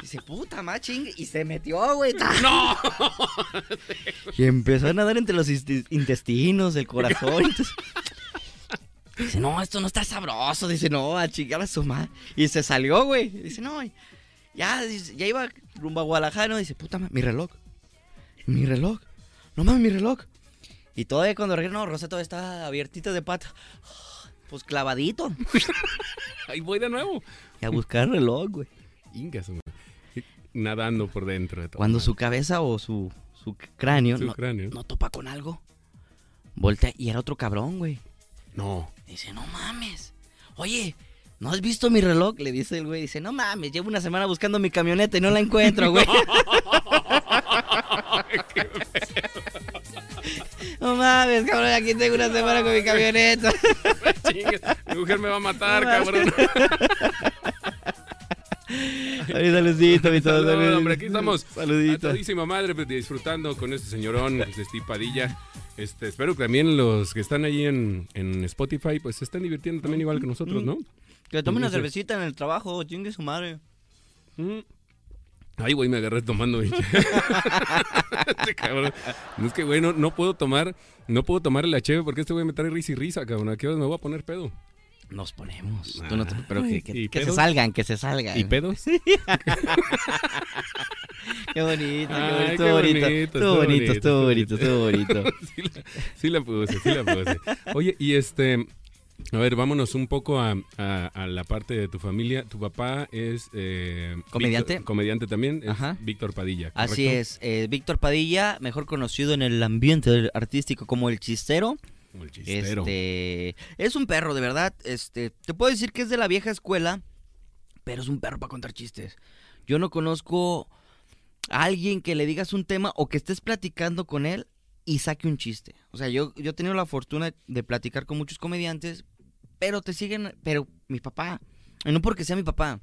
Dice, puta más chingue. Y se metió, güey. ¡No! Y empezó a nadar entre los intestinos, el corazón. entonces- Dice, no, esto no está sabroso. Dice, no, a chingar a su madre. Y se salió, güey. Dice, no, ya, ya iba rumbo a Guadalajara. ¿no? Dice, puta madre, mi reloj. Mi reloj. No mames, mi reloj. Y todavía cuando regresó, no, Rosa todavía estaba abiertita de pata. Pues clavadito. Ahí voy de nuevo. Y a buscar el reloj, güey. Inga, su madre. Nadando por dentro de todo. Cuando su cabeza o su, su cráneo, Su no, cráneo. no topa con algo. Voltea y era otro cabrón, güey. No. Dice, no mames. Oye, ¿no has visto mi reloj? Le dice el güey. Dice, no mames, llevo una semana buscando mi camioneta y no la encuentro, güey. no mames, cabrón, aquí tengo una semana con mi camioneta. Mi mujer me va a matar, cabrón. Ay, saludito, mi todo, Salud, hombre, aquí estamos. A Saludito. todísima madre pues, disfrutando con este señorón, pues, Steve Padilla. Este, espero que también los que están ahí en, en Spotify pues se están divirtiendo también igual que nosotros, ¿no? Que tome una cervecita en el trabajo, chingue su madre. Mm. Ay, güey, me agarré tomando. güey. Este cabrón. No, es que, güey, no, no puedo tomar, no puedo tomar la cheve porque este güey me trae risa y risa, cabrón. ¿A qué hora me voy a poner pedo? Nos ponemos. Tú no te- pero que, que- ¿y que se pedos? salgan, que se salgan. ¿Y pedos? Qué bonito, Ay, qué qué bonito. bonito, Estuvo bonito, estuvo bonito, estuvo bonito. sí, la, sí la puse, sí la puse. Oye, y este, a ver, vámonos un poco a, a- a la parte de tu familia. Tu papá es... eh, ¿Comediante? Víctor- comediante también, es Ajá. Víctor Padilla. Así ¿correcto? es. eh, Víctor Padilla, mejor conocido en el ambiente del- artístico como el chistero. El chistero. Este, es un perro, de verdad. Este, te puedo decir que es de la vieja escuela, pero es un perro para contar chistes. Yo no conozco a alguien que le digas un tema o que estés platicando con él y saque un chiste. O sea, yo, yo he tenido la fortuna de platicar con muchos comediantes, pero te siguen, pero mi papá, no porque sea mi papá,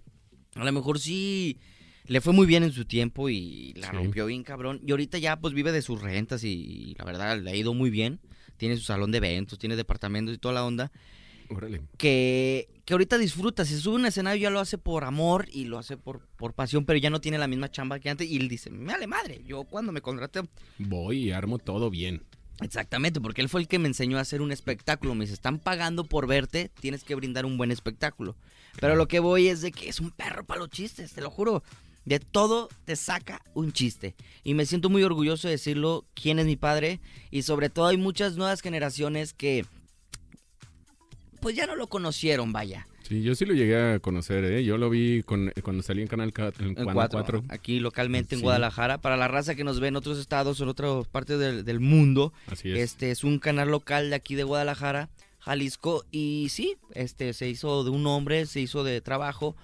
a lo mejor sí le fue muy bien en su tiempo y la Sí. rompió bien cabrón. Y ahorita ya pues vive de sus rentas y, la verdad le ha ido muy bien. Tiene su salón de eventos, tiene departamentos y toda la onda. Órale. Que, que ahorita disfruta. Si se sube a un escenario ya lo hace por amor y lo hace por, por pasión, pero ya no tiene la misma chamba que antes. Y él dice, me vale madre, yo cuando me contraté... Voy y armo todo bien. Exactamente, porque él fue el que me enseñó a hacer un espectáculo. Me dice, están pagando por verte, tienes que brindar un buen espectáculo. Pero lo que voy es de que es un perro para los chistes, te lo juro. De todo te saca un chiste. Y me siento muy orgulloso de decirlo, quién es mi padre. Y sobre todo hay muchas nuevas generaciones que pues ya no lo conocieron, vaya. Sí, yo sí lo llegué a conocer, ¿eh? Yo lo vi con, cuando salí en Canal 4. En, En Canal cuatro, 4. aquí localmente en Sí. Guadalajara. Para la raza que nos ve en otros estados o en otras partes del, del mundo, Así es. Este es un canal local de aquí de Guadalajara, Jalisco. Y sí, este se hizo de un hombre, se hizo de trabajo.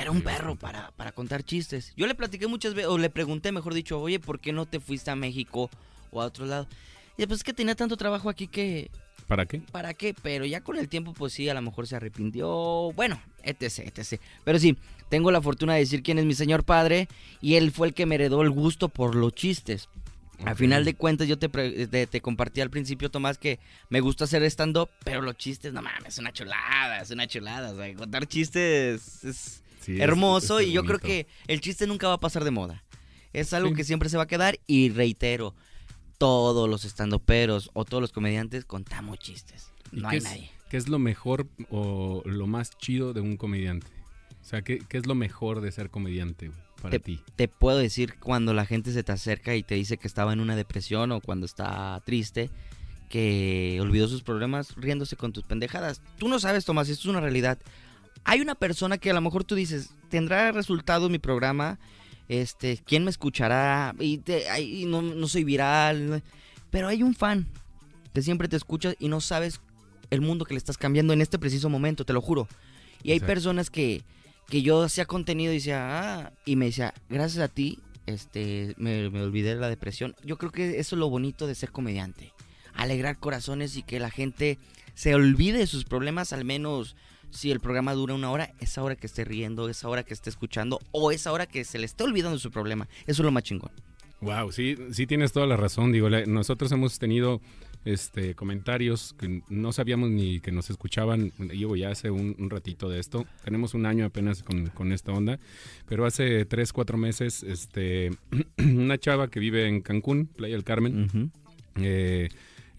Pero un perro para, para contar chistes. Yo le platiqué muchas veces, o le pregunté, mejor dicho, oye, ¿por qué no te fuiste a México o a otro lado? Y pues es que tenía tanto trabajo aquí que, ¿Para qué? ¿para qué? Pero ya con el tiempo, pues sí, a lo mejor se arrepintió. Bueno, etc, etc. Pero sí, tengo la fortuna de decir quién es mi señor padre y él fue el que me heredó el gusto por los chistes. Al Ok. final de cuentas, yo te, te, te compartí al principio, Tomás, que me gusta hacer stand-up, pero los chistes, no mames, es una chulada, es una chulada. O sea, contar chistes es Sí, hermoso es y yo creo que el chiste nunca va a pasar de moda. Es algo Sí. que siempre se va a quedar y reitero, todos los estandoperos o todos los comediantes contamos chistes. ¿Y No hay es- nadie. ¿Qué es lo mejor o lo más chido de un comediante? O sea, ¿qué, qué es lo mejor de ser comediante güey, para ti? Te puedo decir cuando la gente se te acerca y te dice que estaba en una depresión o cuando está triste, que olvidó sus problemas riéndose con tus pendejadas. Tú no sabes, Tomás, esto es una realidad. Hay una persona que a lo mejor tú dices, tendrá resultados mi programa, este, ¿quién me escuchará? Y, te- ay, y no, no soy viral, pero hay un fan que siempre te escucha y no sabes el mundo que le estás cambiando en este preciso momento, te lo juro. Y hay Exacto. personas que, que yo hacía contenido y decía, ah, y me decía, gracias a ti, este, me, me olvidé de la depresión. Yo creo que eso es lo bonito de ser comediante. Alegrar corazones y que la gente se olvide de sus problemas, al menos si el programa dura una hora, esa hora que esté riendo, esa hora que esté escuchando, o esa hora que se le esté olvidando su problema. Eso es lo más chingón. Wow, sí, sí tienes toda la razón. Digo, nosotros hemos tenido este comentarios que no sabíamos ni que nos escuchaban. Llevo ya hace un, un ratito de esto. Tenemos un año apenas con, con esta onda. Pero hace tres, cuatro meses, este, una chava que vive en Cancún, Playa del Carmen, eh,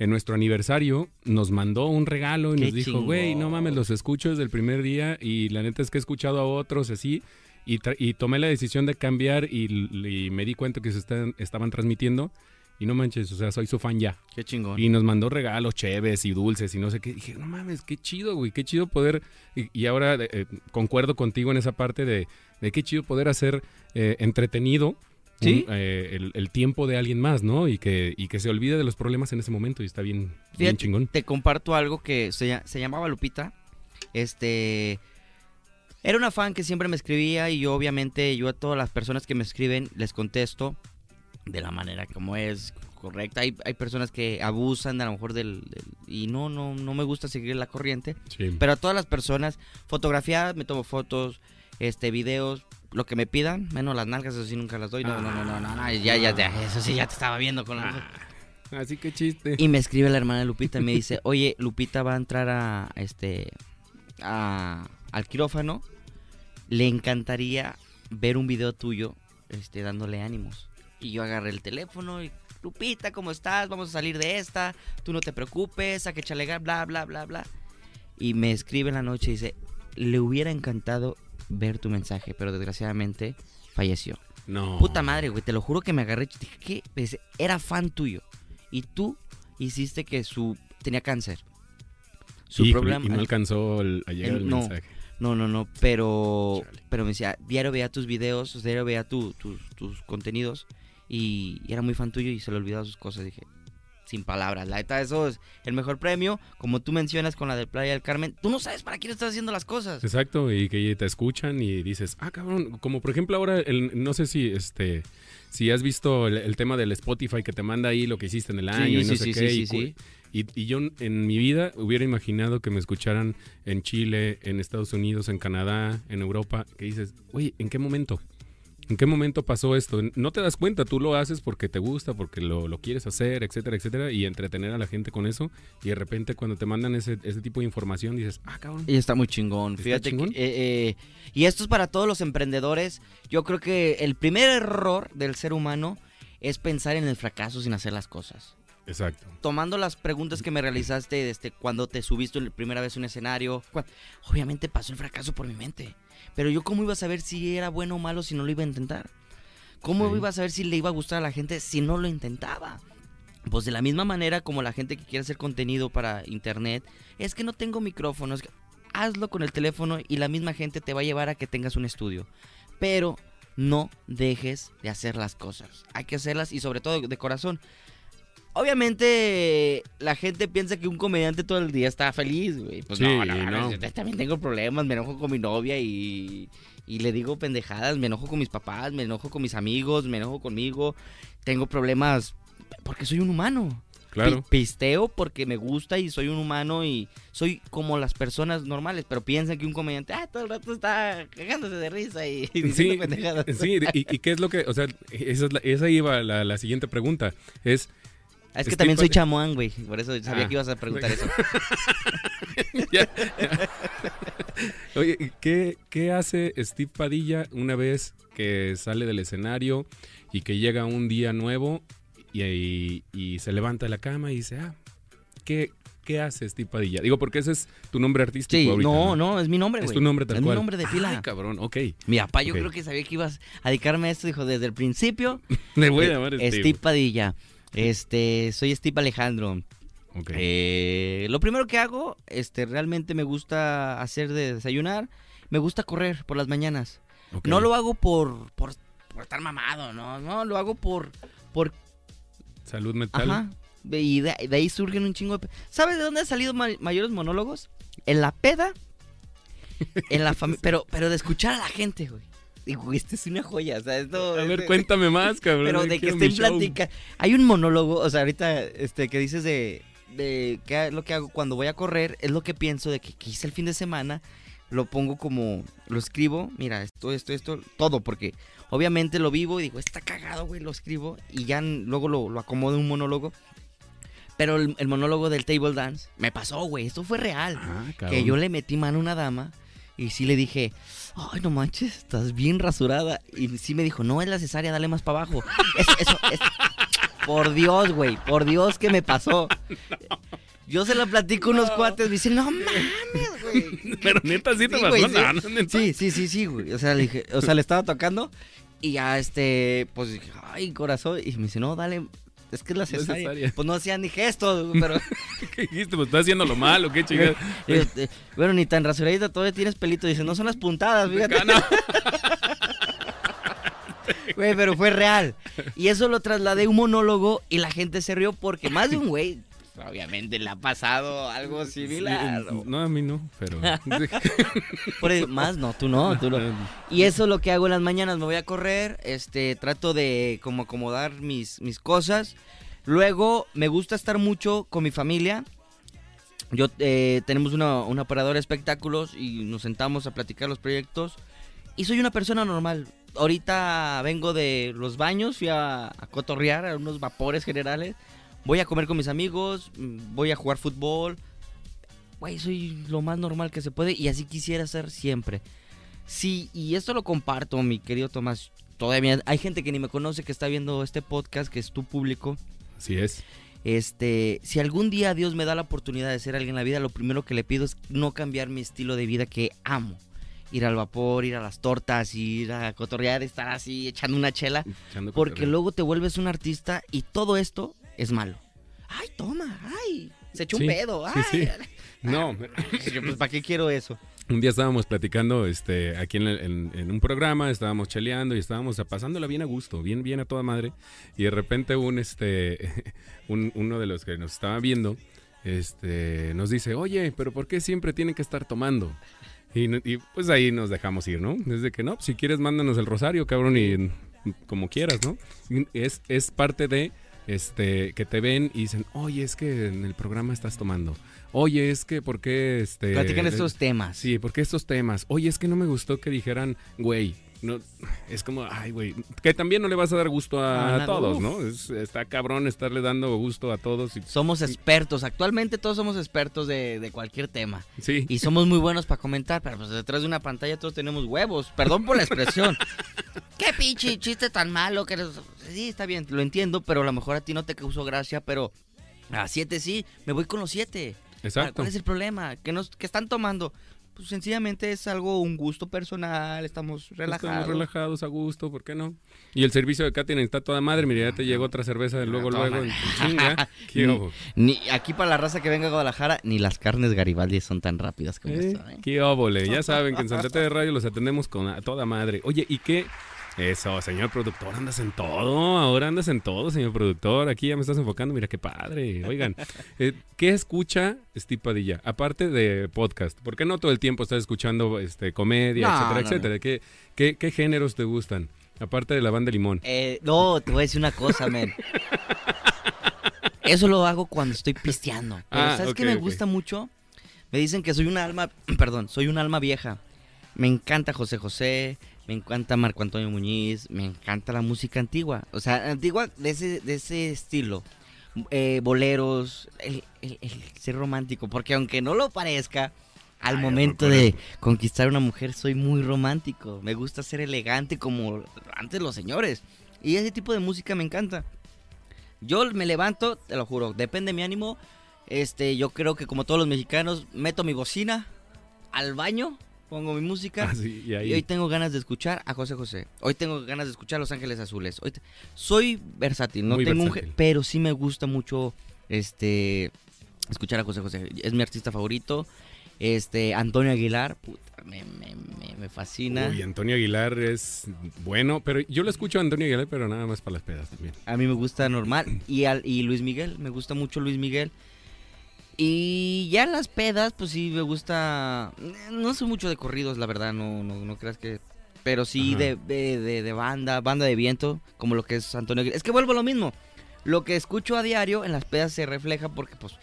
en nuestro aniversario nos mandó un regalo y Qué nos dijo, güey, no mames, los escucho desde el primer día y la neta es que he escuchado a otros así y, y tomé la decisión de cambiar y, me di cuenta que se están- estaban transmitiendo y no manches, o sea, soy su fan ya. Qué chingón. Y nos mandó regalos chéves y dulces y no sé qué. Dije, no mames, qué chido, güey, qué chido poder. Y, y ahora eh, concuerdo contigo en esa parte de, de qué chido poder hacer eh, entretenido Sí. un, eh, el, el tiempo de alguien más, ¿no? Y que, y que se olvide de los problemas en ese momento y está bien, chingón. Te comparto algo que se, se llamaba Lupita. Este. Era una fan que siempre me escribía y yo, obviamente, yo a todas las personas que me escriben les contesto de la manera como es correcta. Hay, hay personas que abusan a lo mejor del, del- y no, no, no me gusta seguir la corriente. Sí. Pero a todas las personas, fotografía, me tomo fotos, este, videos, lo que me pidan, menos las nalgas, eso sí nunca las doy. No, no, no, no, no, no, ya, ya, ya, eso sí ya te estaba viendo con la... Así que chiste. Y me escribe la hermana de Lupita y me dice, oye, Lupita va a entrar a este a- al quirófano. Le encantaría ver un video tuyo este, dándole ánimos. Y yo agarré el teléfono y, Lupita, ¿cómo estás? Vamos a salir de esta. Tú no te preocupes, a que chalegar, bla, bla, bla, bla. Y me escribe en la noche y dice, le hubiera encantado ver tu mensaje, pero desgraciadamente falleció. No. Puta madre, güey, te lo juro que me agarré. Dije, ¿qué? Dice, era fan tuyo. Y tú hiciste que su. tenía cáncer. Su problema. Y no alcanzó el- a llegar el- el, no. mensaje. No, no, no. Pero. Chale. Pero me decía, diario veía tus videos, diario veía tu- tus, tus contenidos. Y era muy fan tuyo y se le olvidaba sus cosas. Dije, sin palabras. La neta, eso es el mejor premio. Como tú mencionas con la de Playa del Carmen. Tú no sabes para quién estás haciendo las cosas. Exacto, y que te escuchan y dices, ah, cabrón, como por ejemplo ahora, el, no sé si este si has visto el, el tema del Spotify que te manda ahí lo que hiciste en el año y no sí, sé sí, qué. y- y yo en mi vida hubiera imaginado que me escucharan en Chile, en Estados Unidos, en Canadá, en Europa, que dices, oye, ¿en qué momento? ¿En qué momento pasó esto? No te das cuenta, tú lo haces porque te gusta, porque lo, lo quieres hacer, etcétera, etcétera, y entretener a la gente con eso. Y de repente cuando te mandan ese, ese tipo de información dices, ah, cabrón. Y está muy chingón. ¿Está Fíjate chingón? que. eh, eh, y esto es para todos los emprendedores. Yo creo que el primer error del ser humano es pensar en el fracaso sin hacer las cosas. Exacto. Tomando las preguntas que me realizaste desde cuando te subiste la primera vez a un escenario, obviamente pasó el fracaso por mi mente. Pero yo cómo iba a saber si era bueno o malo si no lo iba a intentar. ¿Cómo Sí. iba a saber si le iba a gustar a la gente si no lo intentaba? Pues de la misma manera como la gente que quiere hacer contenido para internet, es que no tengo micrófonos. Hazlo con el teléfono y la misma gente te va a llevar a que tengas un estudio. Pero no dejes de hacer las cosas. Hay que hacerlas y sobre todo de corazón. Obviamente la gente piensa que un comediante todo el día está feliz, güey. Pues Sí, no, no, no. yo también tengo problemas, me enojo con mi novia y, y le digo pendejadas, me enojo con mis papás, me enojo con mis amigos, me enojo conmigo. Tengo problemas porque soy un humano. Claro. pi- pisteo porque me gusta y soy un humano y soy como las personas normales, pero piensan que un comediante, ah, todo el rato está cagándose de risa y, y diciendo Sí, pendejadas. sí, y, y qué es lo que, o sea, esa, es la- esa iba la, la siguiente pregunta. Es, Ah, Es que Steve también soy chamoán, güey, por eso sabía Ah. que ibas a preguntar eso. ya, ya. Oye, ¿y ¿qué, ¿qué hace Steve Padilla una vez que sale del escenario y que llega un día nuevo y, y- y se levanta de la cama y dice, ah, ¿qué, qué hace Steve Padilla? Digo, porque ese es tu nombre artístico Sí, ahorita. no, no, es mi nombre, Es tu nombre tal Es cual. mi nombre de pila. Ay, cabrón, ok. Mi papá yo creo que sabía que ibas a dedicarme a esto, dijo, desde el principio. Le voy a llamar Steve. Steve. Padilla. Este, soy Steve Alejandro. Eh, lo primero que hago, este, realmente me gusta hacer de desayunar. Me gusta correr por las mañanas. No lo hago por, por, por estar mamado, no, no, lo hago por, por, Salud mental. ajá. Y de, de ahí surgen un chingo de... ¿Sabes de dónde han salido ma- mayores monólogos? En la peda, en la familia, pero, pero de escuchar a la gente, güey. Digo, güey, esta es una joya, o sea, esto... A ver, este- cuéntame más, cabrón. Pero de que estén platicando. Hay un monólogo, o sea, ahorita este, que dices de, de qué es lo que hago cuando voy a correr, es lo que pienso de que, que hice el fin de semana. Lo pongo como, lo escribo, mira, esto, esto, esto, todo, porque obviamente lo vivo y digo, está cagado, güey, lo escribo y ya luego lo, lo acomodo en un monólogo. Pero el, el monólogo del table dance me pasó, güey, esto fue real. Ah, que yo le metí mano a una dama y sí le dije, ay, no manches, estás bien rasurada. Y sí me dijo, no es la cesárea, dale más para abajo. Eso, eso, es- Por Dios, güey, por Dios que me pasó. Yo se la platico a unos cuates, me dicen, no mames, güey. Pero neta, sí te Sí, pasó. güey, sí. Neta. Sí, sí, sí, sí, güey. O sea, le dije, o sea, le estaba tocando y ya este, pues dije, ay, corazón. Y me dice, no, dale, es que es la cesárea. Pues no hacían ni gestos, pero. ¿Qué dijiste? Pues estás haciendo lo malo, qué chingada. Eh, bueno, ni tan rasuradita, todavía tienes pelito. Dice, no son las puntadas, fíjate. Güey, pero fue real. Y eso lo trasladé a un monólogo y la gente se rió porque más de un güey, obviamente, le ha pasado algo similar. Sí, No, a mí no, pero. Por más no, tú no, tú no. Y eso es lo que hago en las mañanas, me voy a correr, este, trato de como acomodar mis, mis cosas. Luego me gusta estar mucho con mi familia. Yo eh, tenemos una, una operadora de espectáculos y nos sentamos a platicar los proyectos. Y soy una persona normal. Ahorita vengo de los baños, fui a, a cotorrear a unos vapores generales. Voy a comer con mis amigos, mm, voy a jugar fútbol. Güey, soy lo más normal que se puede y así quisiera ser siempre. Sí, y esto lo comparto, mi querido Tomás. Todavía hay gente que ni me conoce que está viendo este podcast, que es tu público. Así es. Este, si algún día Dios me da la oportunidad de ser alguien en la vida, lo primero que le pido es no cambiar mi estilo de vida que amo. Ir al vapor, ir a las tortas, ir a cotorrear, estar así echando una chela. Echando Porque luego te vuelves un artista y todo esto es malo. Ay, toma, ay, se echó Sí, un pedo, ay. sí, sí. No, Yo, pues, ¿para qué quiero eso? un día estábamos platicando este, aquí en, en- en un programa, estábamos cheleando y estábamos pasándola bien a gusto, bien, bien a toda madre. Y de repente un, este, un- uno de los que nos estaba viendo este, nos dice, oye, pero ¿por qué siempre tienen que estar tomando? Y, y, pues ahí nos dejamos ir, ¿no? Desde que no, si quieres mándanos el rosario, cabrón, y mm, como quieras, ¿no? Es, es parte de este que te ven y dicen, oye, es que en el programa estás tomando. Oye, es que, ¿por qué? Este, Platican estos temas. Sí, porque estos temas. Oye, es que no me gustó que dijeran, güey. No, es como, ay, güey. Que también no le vas a dar gusto a, todos, uf. ¿no? Es- está cabrón estarle dando gusto a todos. Y, Somos expertos, actualmente todos somos expertos de, de cualquier tema. sí, Y somos muy buenos para comentar, pero pues detrás de una pantalla todos tenemos huevos. Perdón por la expresión. Qué pinche chiste tan malo que Sí, está bien, lo entiendo, pero a lo mejor a ti no te causó gracia, pero a siete sí, me voy con los siete. exacto. ¿Cuál es el problema? ¿Qué, nos, qué están tomando? Pues sencillamente es algo, un gusto personal, estamos relajados. Estamos relajados, a gusto, ¿por qué no? Y el servicio de catering está toda madre. Mira, ya te llegó otra cerveza de luego, luego, en chinga. ¿Qué Ni- obo? Ni, aquí para la raza que venga a Guadalajara, ni las carnes Garibaldi son tan rápidas como ¿Eh? esto. ¿eh? ¿Qué óvole? Ya saben que en Santa de Radio los atendemos con a toda madre. Oye, ¿y qué? Eso, señor productor, andas en todo. Ahora andas en todo, señor productor. Aquí ya me estás enfocando. Mira qué padre. Oigan, eh, ¿qué escucha Steve Padilla? Aparte de podcast. ¿Por qué no todo el tiempo estás escuchando este, comedia, No, etcétera, no, etcétera? ¿Qué, qué, qué géneros te gustan? Aparte de la banda Limón. Eh, no, te voy a decir una cosa, men. Eso lo hago cuando estoy pisteando. Pero Ah, ¿sabes qué me gusta mucho? Me dicen que soy una alma, perdón, soy un alma vieja. Me encanta José José, me encanta Marco Antonio Muñiz, me encanta la música antigua. O sea, antigua de ese, de ese estilo. Eh, boleros, el, el- el ser romántico. Porque aunque no lo parezca, al Ay, momento de conquistar a una mujer soy muy romántico. Me gusta ser elegante como antes los señores. Y ese tipo de música me encanta. Yo me levanto, te lo juro, depende de mi ánimo. Este, yo creo que como todos los mexicanos, meto mi bocina al baño, pongo mi música. Ah, sí, y ahí. Y hoy tengo ganas de escuchar a José José. Hoy tengo ganas de escuchar a Los Ángeles Azules. Hoy te- Soy versátil, no Muy tengo un versátil. ge- pero sí me gusta mucho este escuchar a José José. Es mi artista favorito. Este Antonio Aguilar, puta, me, me- me- me fascina. Uy, Antonio Aguilar es bueno, pero yo lo escucho a Antonio Aguilar, pero nada más para las pedas también. A mí me gusta normal. Y, al, y Luis Miguel, me gusta mucho Luis Miguel. Y ya en las pedas, pues sí, me gusta... No soy mucho de corridos, la verdad, no, no, no creas que... Pero sí de, de, de- de banda, banda de viento, como lo que es Antonio Aguilar. Es que vuelvo a lo mismo. Lo que escucho a diario en las pedas se refleja porque, pues,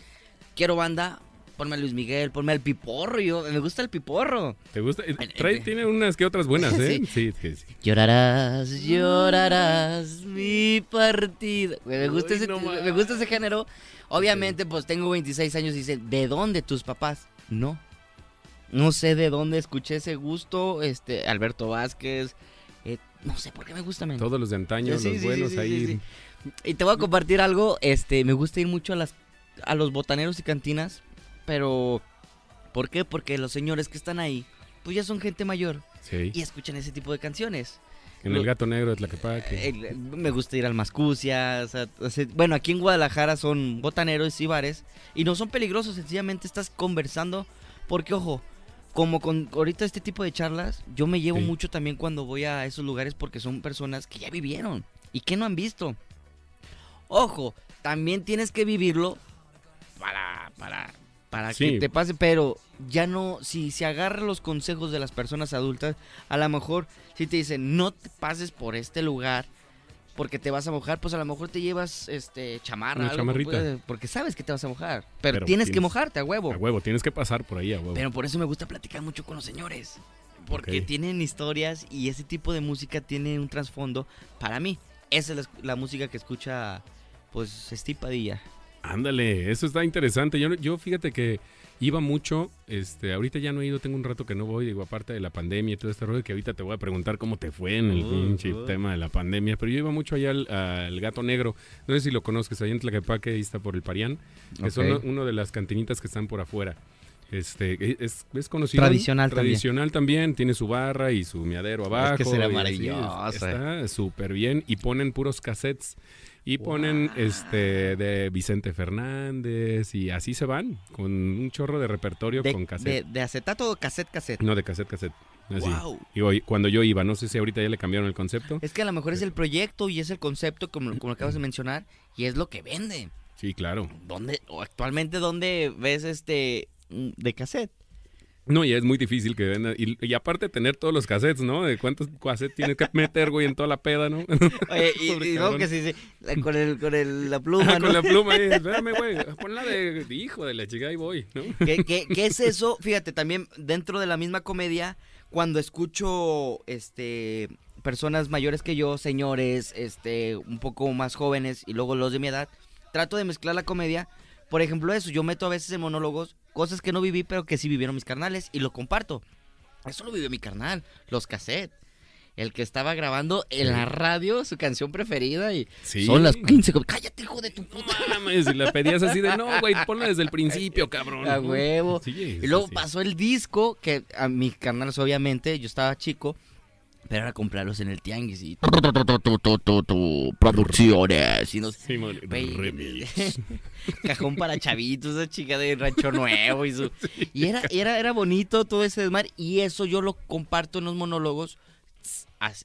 quiero banda, ponme a Luis Miguel, ponme al Piporro, yo, me gusta el Piporro. ¿Te gusta? Trae, tiene unas que otras buenas, ¿eh? Sí, sí, sí. Llorarás, llorarás mi partida. Me gusta, Uy, ese, no me gusta ese género. Obviamente, pues tengo 26 años y dice, ¿de dónde tus papás? No. No sé de dónde escuché ese gusto. Este, Alberto Vázquez. eh, no sé por qué me gusta, men. Todos los de antaño, Sí, los sí, buenos sí, ahí. Y te voy a compartir algo. Este, me gusta ir mucho a las a los botaneros y cantinas. Pero, ¿por qué? Porque los señores que están ahí, pues ya son gente mayor Sí. y escuchan ese tipo de canciones. En el gato negro de Tlaquepaque. El- me gusta ir al Mascucia. o sea, o sea, bueno, aquí en Guadalajara son botaneros y bares. Y no son peligrosos, sencillamente estás conversando. Porque, ojo, como con ahorita este tipo de charlas, yo me llevo Sí. mucho también cuando voy a esos lugares porque son personas que ya vivieron y que no han visto. Ojo, también tienes que vivirlo para, para, para Sí. que te pase, pero ya no, si se agarra los consejos de las personas adultas, a lo mejor si te dicen no te pases por este lugar porque te vas a mojar, pues a lo mejor te llevas este chamarra, Una algo, chamarrita. porque sabes que te vas a mojar, pero, Pero tienes que mojarte a huevo. A huevo, tienes que pasar por ahí a huevo. Pero por eso me gusta platicar mucho con los señores. Porque tienen historias y ese tipo de música tiene un trasfondo. Para mí, esa es la, la música que escucha, pues, Steve Padilla. Ándale, eso está interesante. Yo, yo fíjate que iba mucho, este, ahorita ya no he ido, tengo un rato que no voy, digo, aparte de la pandemia y todo este rollo, que ahorita te voy a preguntar cómo te fue en el Uh, pinche uh. tema de la pandemia, pero yo iba mucho allá al, al Gato Negro, no sé si lo conozcas, ahí en Tlaquepaque, ahí está por el Parián, que son uno de las cantinitas que están por afuera. Este, es, es conocido. Tradicional también. Tradicional también. tiene su barra y su miadero abajo. que será maravilloso, Está súper bien y ponen puros cassettes. Y ponen este de Vicente Fernández y así se van, con un chorro de repertorio De, con cassette. de acetato o cassette cassette. No, de cassette, cassette. Así. Wow. Y hoy, cuando yo iba, no sé si ahorita ya le cambiaron el concepto. Es que a lo mejor es el proyecto y es el concepto, como, como acabas de mencionar, y es lo que vende. Sí, claro. ¿Dónde, o actualmente, ¿dónde ves este de cassette? No, y es muy difícil que vendan. Y, y aparte tener todos los cassettes, ¿no? De cuántos cassettes tienes que meter, güey, en toda la peda, ¿no? Oye, y, no, que sí, sí, la- con, el, con el, la pluma, Ah, ¿no? con la pluma ahí. Espérame, güey. Ponla de, de hijo de la chica, ahí voy, ¿no? ¿Qué, qué, qué es eso? Fíjate, también dentro de la misma comedia, cuando escucho este personas mayores que yo, señores, este, un poco más jóvenes y luego los de mi edad, trato de mezclar la comedia. Por ejemplo, eso, yo meto a veces en monólogos cosas que no viví, pero que sí vivieron mis carnales y lo comparto. Eso lo vivió mi carnal, los cassettes. El que estaba grabando en la radio su canción preferida y Sí. son las 15. co- Cállate, hijo de tu puta. Mames, y la pedías así de, no, güey, ponla desde el principio, cabrón. A huevo. Sí, Y luego sí. pasó el disco, que a mis carnales obviamente, yo estaba chico, pero ahora comprarlos en el tianguis y. producciones. Y no. Cajón para chavitos, esa chica de rancho nuevo y su. Y era, era, era bonito todo ese desmar. Y eso yo lo comparto en los monólogos.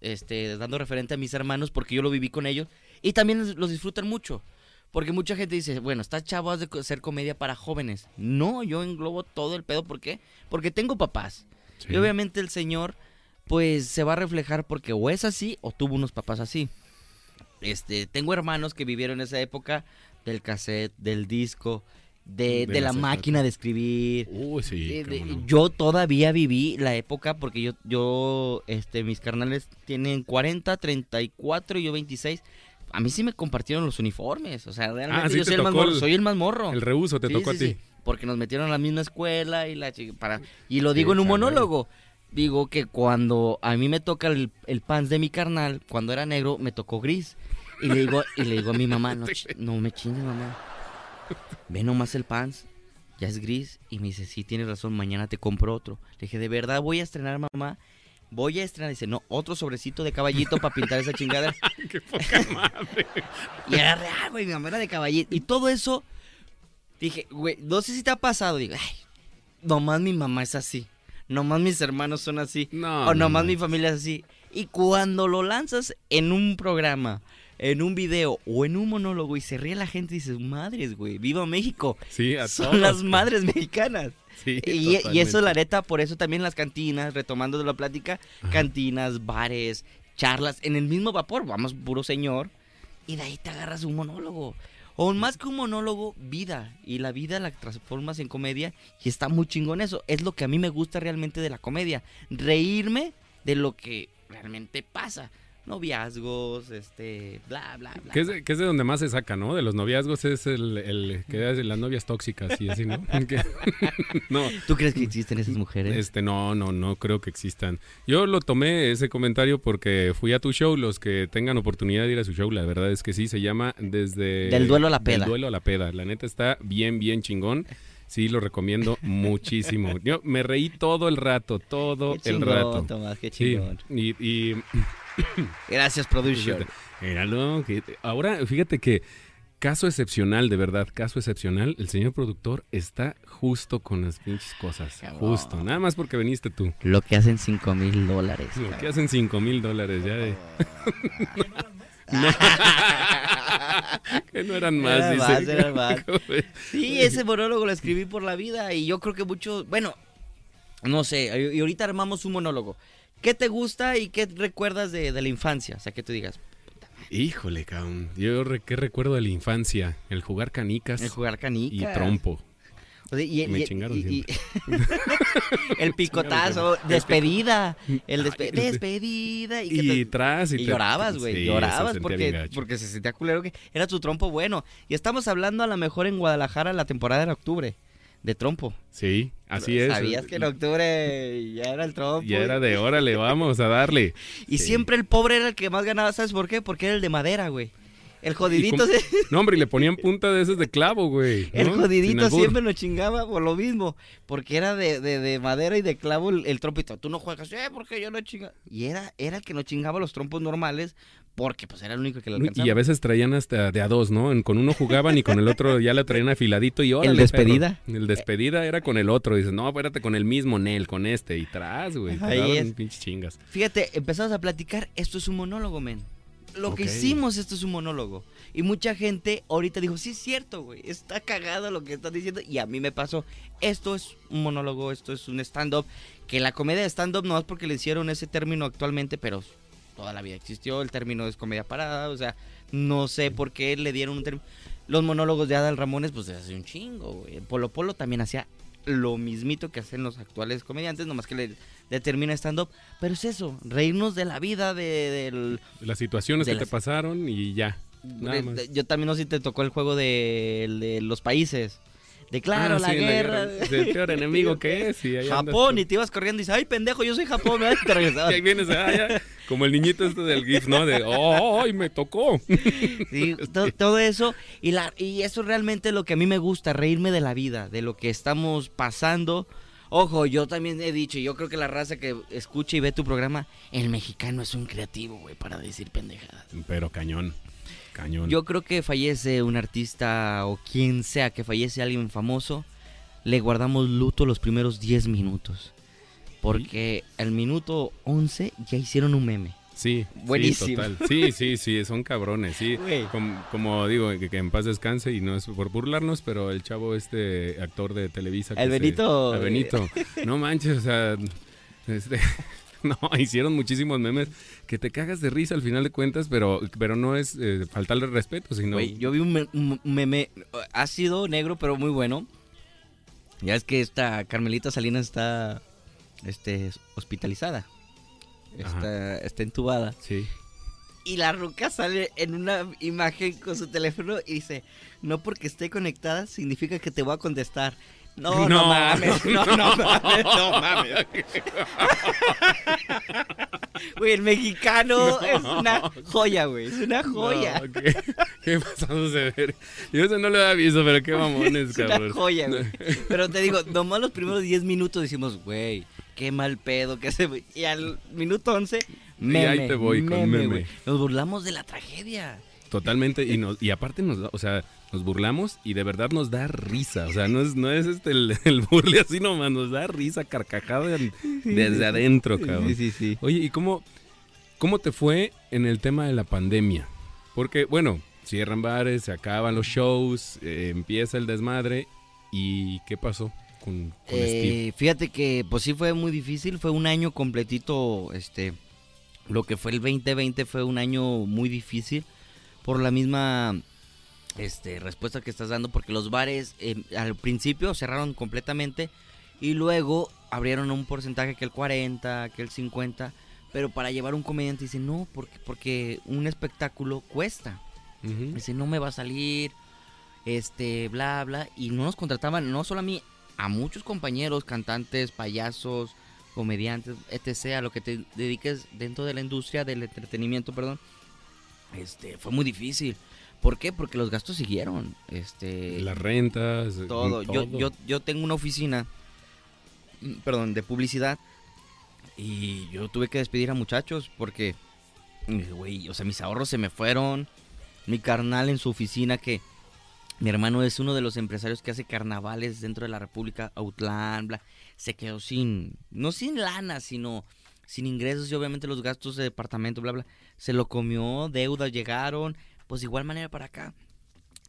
Este, dando referente a mis hermanos porque yo lo viví con ellos. Y también los disfrutan mucho. Porque mucha gente dice, bueno, estás chavo, has de hacer comedia para jóvenes. No, yo englobo todo el pedo. ¿Por qué? Porque tengo papás. Sí. Y obviamente el señor pues se va a reflejar porque o es así o tuvo unos papás así. Este, tengo hermanos que vivieron esa época, del cassette, del disco, de, De de la máquina de escribir. Uy, sí. de- no. Yo todavía viví la época porque yo, yo, este, mis carnales tienen 40, 34 y yo 26. A mí sí me compartieron los uniformes, o sea, realmente Ah, sí yo soy el, más morro, el- soy el más morro. El reuso te Sí, tocó sí, a ti. porque nos metieron a la misma escuela y la para y lo digo en un monólogo. Digo que cuando a mí me toca el, el pants de mi carnal, cuando era negro, me tocó gris. Y le digo, y le digo a mi mamá, no, no me chingues, mamá. Ve nomás el pants, ya es gris. Y me dice, sí, tienes razón, mañana te compro otro. Le dije, ¿de verdad voy a estrenar, mamá? Voy a estrenar. Dice, no, otro sobrecito de caballito para pintar esa chingada. Qué poca madre. Y era real, güey, mi mamá era de caballito. Y todo eso, dije, güey, no sé si te ha pasado. Digo, ay, nomás mi mamá es así. Nomás mis hermanos son así. No. o no, nomás no. mi familia es así. Y cuando lo lanzas en un programa, en un video o en un monólogo y se ríe la gente, dices, madres, güey, viva México. Sí, a Son todos, las güey. madres mexicanas. Sí, Y, y eso, la neta, por eso también las cantinas, retomando de la plática, Ajá. cantinas, bares, charlas, en el mismo vapor, vamos, puro señor, y de ahí te agarras un monólogo. O más que un monólogo, vida. Y la vida la transformas en comedia y está muy chingón eso. Es lo que a mí me gusta realmente de la comedia. Reírme de lo que realmente pasa. Noviazgos, este, bla, bla, bla. Que es, de, que es de donde más se saca, ¿no? De los noviazgos es el, el que es las novias tóxicas y así, ¿no? No, ¿Tú crees que existen esas mujeres? este, no, no, no creo que existan. Yo lo tomé ese comentario porque fui a tu show, los que tengan oportunidad de ir a su show, la verdad es que sí, se llama desde... Del duelo a la Del peda. duelo a la peda, la neta está bien, bien chingón. Sí, lo recomiendo muchísimo. Yo me reí todo el rato, todo Qué el chingón, rato. Tomás, qué Sí, chingón. y, y Gracias, producer. Míralo, que- ahora fíjate que caso excepcional, de verdad, caso excepcional, el señor productor está justo con las pinches cosas. Cabrón. Justo, nada más porque viniste tú. Lo que hacen 5 mil dólares. Lo que hacen 5 mil dólares ya de... que no eran más, Era dice. más, era más. Sí, ese monólogo lo escribí por la vida y yo creo que muchos, bueno, no sé, y ahorita armamos un monólogo. ¿Qué te gusta y qué recuerdas de, de la infancia? O sea, que tú digas, Híjole, cabrón. Yo re- qué recuerdo de la infancia, el jugar canicas el jugar canica. y trompo. O sea, y- Me y- chingaron y- el picotazo, despedida, el despe- de- despedida. Y, tras y, llorabas, güey, Sí, llorabas porque, porque se sentía culero que era tu trompo bueno. Y estamos hablando a lo mejor en Guadalajara la temporada era octubre, de trompo. Sí, así es. Sabías que en octubre ya era el trompo. Ya era de órale, vamos a darle. Y Sí. siempre el pobre era el que más ganaba, ¿sabes por qué? Porque era el de madera, güey. El jodidito, se- No, hombre, y le ponían punta de esos de clavo, güey. el jodidito siempre nos chingaba por lo mismo. Porque era de, de- de madera y de clavo el, el trompito. Tú no juegas, eh, porque yo no chinga. Y era, era el que nos chingaba los trompos normales porque pues era el único que le alcanzaba. Y a veces traían hasta de a dos, ¿no? En- Con uno jugaban y con el otro ya lo traían afiladito y órale, despedida? perro. El despedida era con el otro. Dices, no, espérate, con el mismo Nel, con este. Y tras, güey. Ahí es. pinches chingas. Fíjate, empezamos a platicar, esto es un monólogo, men. Lo que hicimos, esto es un monólogo. Y mucha gente ahorita dijo, sí es cierto, güey, está cagado lo que estás diciendo. Y a mí me pasó, esto es un monólogo, esto es un stand-up. Que la comedia de stand-up no es porque le hicieron ese término actualmente, pero toda la vida existió, el término es comedia parada, o sea, no sé por qué le dieron un término. Los monólogos de Adal Ramones, pues hace un chingo, güey. Polo Polo también hacía lo mismito que hacen los actuales comediantes, nomás que le determina stand-up. Pero es eso, reírnos de la vida, de, del... Las situaciones De que las- te pasaron y ya. Nada más. yo también no sé si te tocó el juego de, de los países. De claro, Ah, la, sí, guerra. Del peor enemigo que es. Y Japón, y te ibas corriendo y dices, ay, pendejo, yo soy Japón, ¿verdad? Y te regresabas. Y ahí vienes, ah, ya, como el niñito este del GIF, ¿no? De, oh, ay, me tocó. Sí, to- todo eso. Y, la, y eso realmente es lo que a mí me gusta, reírme de la vida, de lo que estamos pasando. Ojo, yo también he dicho, yo creo que la raza que escucha y ve tu programa, el mexicano es un creativo, güey, para decir pendejadas. Pero cañón, cañón. Yo creo que fallece un artista o quien sea que fallece alguien famoso, le guardamos luto los primeros 10 minutos. Porque el minuto 11 ya hicieron un meme. Sí, Buenísimo. Sí, total. Sí, sí, sí, son cabrones, sí. Güey. Com- como digo, que, que en paz descanse y no es por burlarnos, pero el chavo este actor de Televisa. que El se- Benito. el Benito. No manches, o sea, este, No, hicieron muchísimos memes que te cagas de risa al final de cuentas, pero, pero no es eh, faltarle respeto, sino... Güey, yo vi un, me- un meme, ha sido negro, pero muy bueno. Ya es que esta Carmelita Salinas está este, hospitalizada. Está, está entubada. Sí. Y la ruca sale en una imagen con su teléfono y dice, no porque esté conectada significa que te voy a contestar. No, no, No, mames, no, no, mames, no mames. Güey, el mexicano es una joya, güey, es una joya. No, ¿qué, qué pasamos de ver? Yo eso no lo había visto, pero qué mamones, Es una cabrón. joya, güey. Pero te digo, nomás los primeros 10 minutos decimos, güey, qué mal pedo que se... Y al minuto 11, meme, ahí te voy con meme. Nos burlamos de la tragedia. Totalmente, y, nos, y aparte nos o sea, nos burlamos y de verdad nos da risa. O sea, no es, no es este el, el burle así nomás, nos da risa, carcajada desde adentro, cabrón. Sí, sí, sí. Oye, ¿y cómo, cómo te fue en el tema de la pandemia? Porque, bueno, cierran bares, se acaban los shows, eh, empieza el desmadre. ¿Y qué pasó con, con Steve? Eh, fíjate que pues sí fue muy difícil, fue un año completito, este, lo que fue el 2020 fue un año muy difícil por la misma este, respuesta que estás dando, porque los bares eh, al principio cerraron completamente y luego abrieron un porcentaje que el 40, que el 50, pero para llevar un comediante dice no, porque, porque un espectáculo cuesta. Dice, no me va a salir, este, bla, bla. Y no nos contrataban, no solo a mí, a muchos compañeros, cantantes, payasos, comediantes, etc., a lo que te dediques dentro de la industria del entretenimiento, perdón. Este, fue muy difícil. ¿Por qué? Porque los gastos siguieron. Este, Las rentas, eh, todo. Yo, yo, yo tengo una oficina, mm, perdón, de publicidad. Y yo tuve que despedir a muchachos porque, güey, o sea, mis ahorros se me fueron. Mi carnal en su oficina que... Mi hermano es uno de los empresarios que hace carnavales dentro de la República, Outland, bla. Se quedó sin, no sin lana, sino sin ingresos y obviamente los gastos de departamento, bla, bla. Se lo comió, deudas llegaron, pues de igual manera para acá.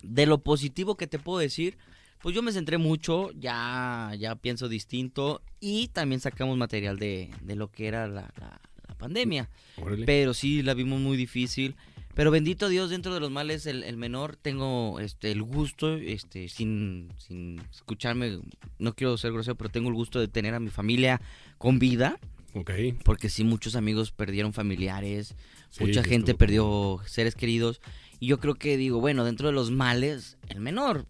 De lo positivo que te puedo decir, pues yo me centré mucho, ya, ya pienso distinto y también sacamos material de, de lo que era la, la- la pandemia. Órale. Pero sí, la vimos muy difícil. Pero bendito Dios, dentro de los males, el, el menor, tengo este el gusto, este, sin, sin escucharme, no quiero ser grosero, pero tengo el gusto de tener a mi familia con vida, Ok. porque sí, muchos amigos perdieron familiares, Sí, mucha sí, gente estuvo perdió seres queridos, y yo creo que digo, bueno, dentro de los males, el menor,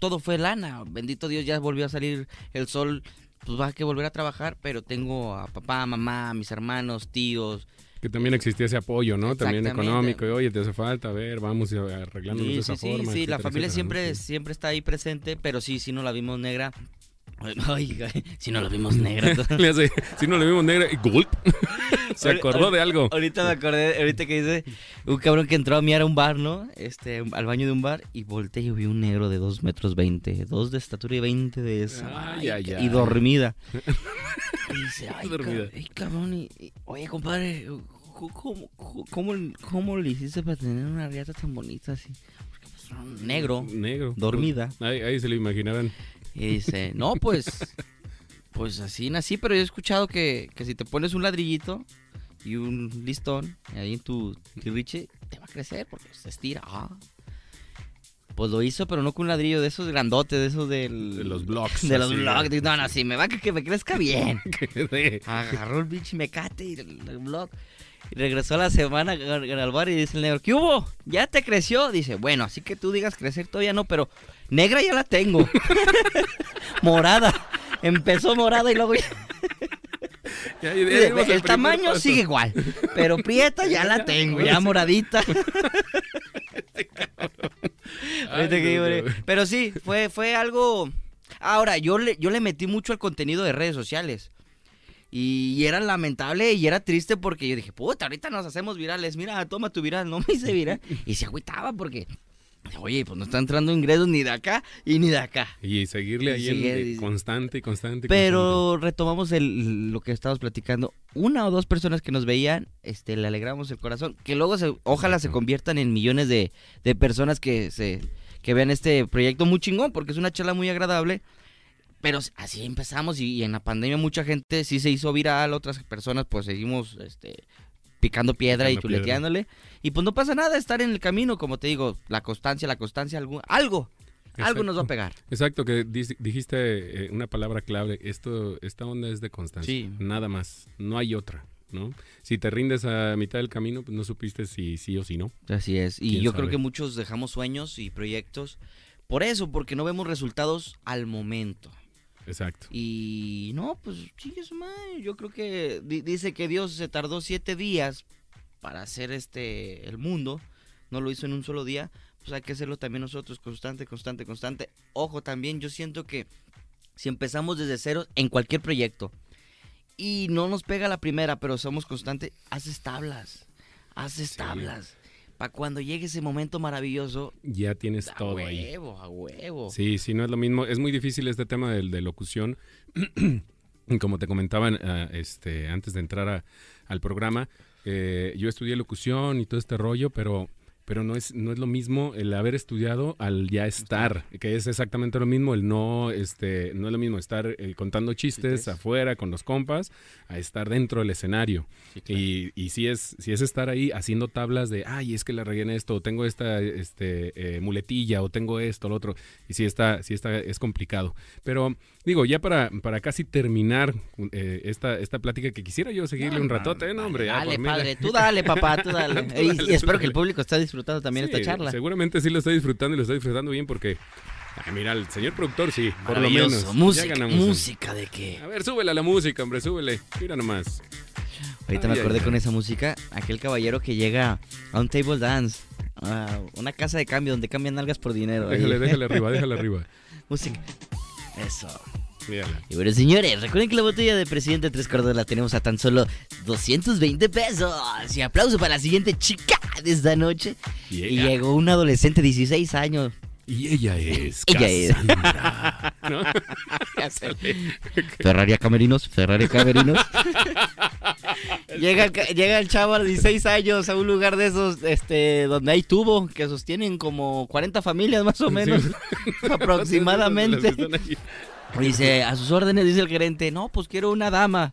todo fue lana, bendito Dios, ya volvió a salir el sol, pues va a que volver a trabajar, pero tengo a papá, mamá, mis hermanos, tíos, Que también existía ese apoyo, ¿no? También económico. Y, oye, te hace falta, a ver, vamos arreglándonos Sí, de esa sí, sí, forma. sí, la etcétera, familia etcétera, siempre, ¿no? Sí. siempre está ahí presente, pero sí, sí no la vimos negra. Ay, si no la vimos negra. Si no le vimos negra, y ¡gulp! Se acordó de algo. Ahorita me acordé, ahorita que dice un cabrón que entró a mirar a un bar, ¿no? Este, al baño de un bar y volteé y vi un negro de 2 metros 20, 2 de estatura y 20 de esa. Ay, ay, ay. Y dormida. Y dice, ay, Dormida. ca- ay, cabrón, y- y- oye, compadre, ¿cómo, cómo, cómo, le hiciste para tener una riata tan bonita así? Porque, pues, un negro, Negro. dormida. Ahí, ahí se lo imaginaban. Y dice, no, pues, pues así nací, pero yo he escuchado que, que si te pones un ladrillito y un listón ahí en tu tirriche, te va a crecer porque se estira. Ah. Pues lo hizo, pero no con un ladrillo de esos grandotes, de esos del... De los blogs. De los así, blogs. Digo, No, no, sí, me va a que, que me crezca bien. Agarró el pinche mecate y el, el blog. Y regresó a la semana al al bar y dice el negro, ¿qué hubo? ¿Ya te creció? Dice, bueno, así que tú digas crecer todavía no, pero negra ya la tengo. morada. Empezó morada y luego ya- Ya, el, tamaño paso. sigue igual, pero prieta ya la tengo, ya moradita. Ay, no, no. Pero sí, fue, fue algo. Ahora, yo le, yo le metí mucho al contenido de redes sociales. Y, era lamentable y era triste porque yo dije, puta, ahorita nos hacemos virales. Mira, toma tu viral. No me hice viral. Y se agüitaba porque, oye, pues no está entrando ingresos ni de acá y ni de acá. Y seguirle ahí en- Sigue, constante y constante. Pero retomamos el, lo que estábamos platicando. Una o dos personas que nos veían, este, le alegramos el corazón. Que luego, se, ojalá se conviertan en millones de, de personas que se que vean este proyecto muy chingón, porque es una charla muy agradable. Pero así empezamos y, y en la pandemia mucha gente sí se hizo viral, otras personas pues seguimos este, picando piedra y piedra. chuleteándole. Y pues no pasa nada estar en el camino, como te digo, la constancia, la constancia, algo, algo, algo nos va a pegar. Exacto, que dijiste eh, una palabra clave. Esto, esta onda es de constancia. Sí. Nada más. No hay otra, ¿no? Si te rindes a mitad del camino, pues no supiste si sí o si no. Así es. Y ¿Quién yo creo que muchos dejamos sueños y proyectos por eso, porque no vemos resultados al momento. Exacto. Y no, pues chingue su madre. Yo creo que di- dice que Dios se tardó siete días para hacer este el mundo. No lo hizo en un solo día. Pues hay que hacerlo también nosotros, constante, constante, constante. Ojo, también yo siento que si empezamos desde cero en cualquier proyecto y no nos pega la primera, pero somos constantes, haces tablas. Haces Sí. tablas. Para cuando llegue ese momento maravilloso, Ya tienes a todo ahí. huevo, a huevo. Sí, sí, no es lo mismo. Es muy difícil este tema de, locución. Como te comentaban ah, este, antes de entrar a- al programa, eh, yo estudié locución y todo este rollo, pero, pero no, es, no es lo mismo el haber estudiado al ya estar, que es exactamente lo mismo, el no, este, no es lo mismo estar eh, contando chistes Chistes. afuera con los compas a estar dentro del escenario. Y, y si es si es estar ahí haciendo tablas de, ay, es que la regué en esto, o tengo esta este, eh, muletilla, o tengo esto, lo otro, y si está, si está, es complicado. Pero digo, ya para, para casi terminar eh, esta, esta plática, que quisiera yo seguirle un ratote, ¿eh? no, hombre, ya Dale, la- padre, tú dale, papá, tú dale. Tú Y- dale, y, tú espero que el público esté disfrutando también Sí, esta charla. Seguramente sí lo está disfrutando y lo está disfrutando bien porque, ay, mira, el señor productor sí, por lo menos. ya Música, ganamos un- música de qué. A ver, súbele a la música, hombre, súbele. Mira nomás. Ahorita me acordé ay, con esa música, aquel caballero que llega a un table dance, a una casa de cambio donde cambian nalgas por dinero. ahí. Déjale, déjale arriba, déjale arriba. Música. Eso. Mírala. Y bueno, señores, recuerden que la botella de Presidente Tres Cuartos la tenemos a tan solo 220 pesos. Y aplauso para la siguiente chica de esta noche. Y llegó una adolescente de 16 años. Y ella es Ella es. Ferrari a Camerinos, Ferrari a Camerinos. llega, el llega el chavo a los 16 años a un lugar de esos este, donde hay tubo que sostienen como 40 familias más o menos. aproximadamente. Dice, a sus órdenes, dice el gerente, no, pues quiero una dama.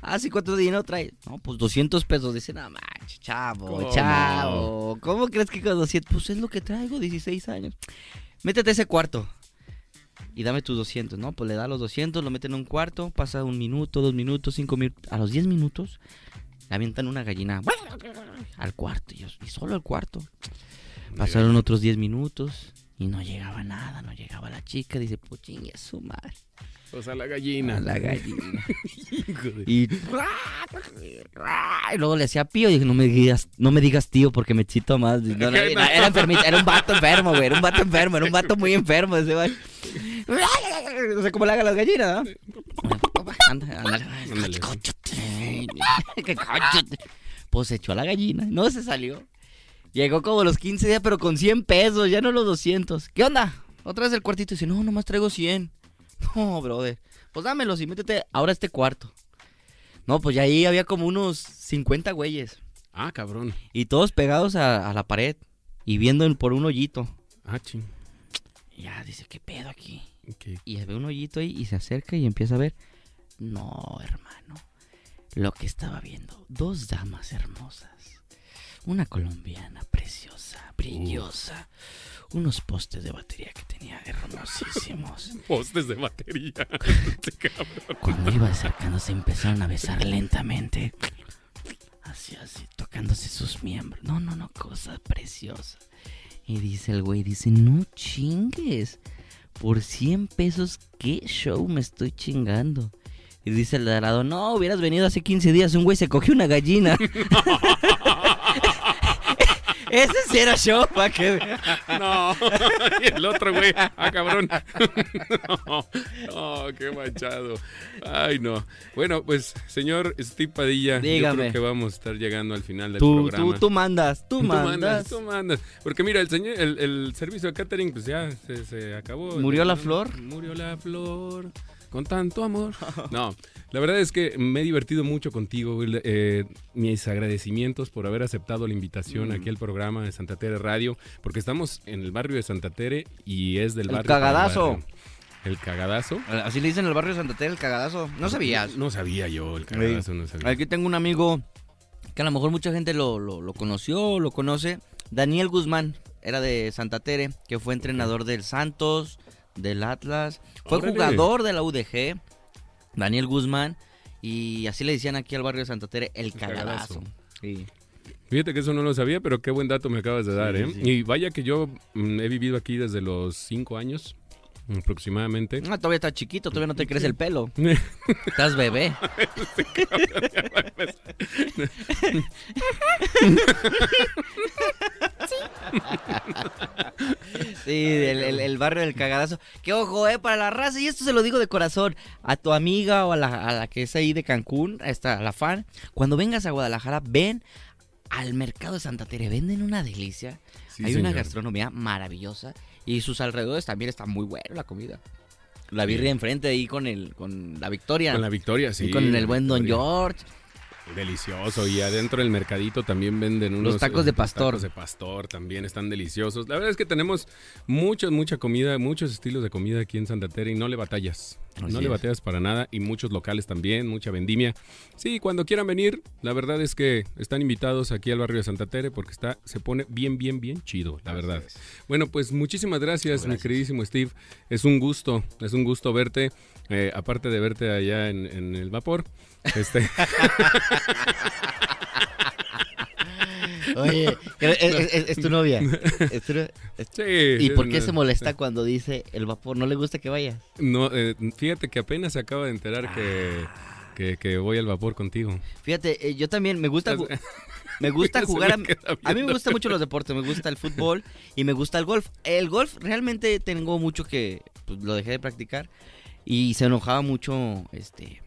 Ah, sí, ¿cuánto dinero trae? No, pues 200 pesos. Dice, no manches, chavo, ¿Cómo? chavo. ¿Cómo crees que con 200? Pues es lo que traigo, 16 años. Métete a ese cuarto. Y dame tus 200, ¿no? Pues le da los 200, lo meten en un cuarto, pasa un minuto, dos minutos, cinco minutos. A los 10 minutos, le avientan una gallina al cuarto. Y, solo al cuarto. Pasaron otros 10 minutos y no llegaba nada, no llegaba la chica. Dice, pues chingue su madre. O sea, la gallina. La gallina. Y, y luego le hacía pío y dije, no me digas, no me digas tío porque me chito más. No, no, era, era enfermita, era un vato enfermo, güey, era un vato enfermo, era un vato muy enfermo ese güey. No sé cómo le hagan las gallinas, ¿no? Anda. Que cóchate. Pues se echó a la gallina, no se salió. Llegó como los 15 días, pero con 100 pesos, ya no los 200. ¿Qué onda? Otra vez el cuartito dice, no, nomás traigo 100. No, brother. Pues dámelos y métete ahora a este cuarto. No, pues ya ahí había como unos 50 güeyes. Ah, cabrón. Y todos pegados a, a la pared. Y viendo en- por un hoyito. Ah, ching. Ya dice, ¿qué pedo aquí? Y ve un hoyito ahí y se acerca y empieza a ver. No, hermano. Lo que estaba viendo. Dos damas hermosas. Una colombiana preciosa, brillosa. Unos postes de batería que tenía. Postes de batería. Cuando iba acercándose empezaron a besar lentamente. Así, así, tocándose sus miembros. No, no, no, cosa preciosa. Y dice el güey, dice, no chingues. Por 100 pesos, ¿qué show me estoy chingando? Y dice el lado, no, hubieras venido hace 15 días, un güey se cogió una gallina. Ese sí era show, pa' que... No. Y el otro, güey. Ah, cabrón. No. No, qué manchado. Ay, no. Bueno, pues, señor Steve Padilla, yo Dígame. creo que vamos a estar llegando al final del Tú, programa. tú, tú mandas, tú, Tú mandas. tú mandas. Porque mira, el señor, el, el servicio de catering, pues ya se, se acabó. ¿Murió la flor? Murió la flor. Con tanto amor. No, la verdad es que me he divertido mucho contigo. Will. Eh, mis agradecimientos por haber aceptado la invitación Mm. aquí al programa de Santa Tere Radio, porque estamos en el barrio de Santa Tere y es del El barrio. cagadazo. barrio. El cagadazo. Así le dicen en el barrio de Santa Tere, el cagadazo. No sabías. No sabía yo, el cagadazo no sabía. Aquí tengo un amigo que a lo mejor mucha gente lo, lo, lo conoció, lo conoce. Daniel Guzmán, era de Santa Tere, que fue entrenador del Santos, del Atlas. Fue Órale. jugador de la UDG, Daniel Guzmán. Y así le decían aquí al barrio de Santa Tere, el cagadazo. cagadazo. Sí. Fíjate que eso no lo sabía, pero qué buen dato me acabas de dar, Sí, ¿eh? sí. Y vaya que yo mm, he vivido aquí desde los cinco años, aproximadamente. Ah, todavía estás chiquito, todavía no te crece el pelo. Estás bebé. Sí, el, el- el barrio del cagadazo. Que ojo, eh, para la raza, y esto se lo digo de corazón, a tu amiga o a la, a la que es ahí de Cancún, a esta, a la fan, cuando vengas a Guadalajara, ven al mercado de Santa Tere, venden una delicia. Sí, Hay una gastronomía maravillosa y sus alrededores también está muy bueno la comida. La birria enfrente ahí con el con la Victoria. Con la victoria, sí. y con el buen Don. George. Delicioso. Y adentro del mercadito también venden unos... tacos de eh, pastor. tacos de pastor también están deliciosos. La verdad es que tenemos mucha, mucha comida, muchos estilos de comida aquí en Santa Tere y no le batallas. Así no le es. batallas para nada. Y muchos locales también, mucha vendimia. Sí, cuando quieran venir, la verdad es que están invitados aquí al barrio de Santa Tere porque está, se pone bien, bien, bien chido, la verdad. Bueno, pues muchísimas gracias, mi queridísimo Steve. Es un gusto, es un gusto verte. eh, aparte de verte allá en, en el vapor. Este, Oye, es, es- es- es tu novia. Es tu sí, ¿Y por qué no, se molesta cuando dice el vapor? ¿No le gusta que vayas? No, eh, fíjate que apenas se acaba de enterar que, Ah. que, que voy al vapor contigo. Fíjate, eh, yo también me gusta me gusta jugar a, me queda a mí me gustan mucho los deportes, me gusta el fútbol y me gusta el golf. El golf realmente tengo mucho que pues, lo dejé de practicar y se enojaba mucho este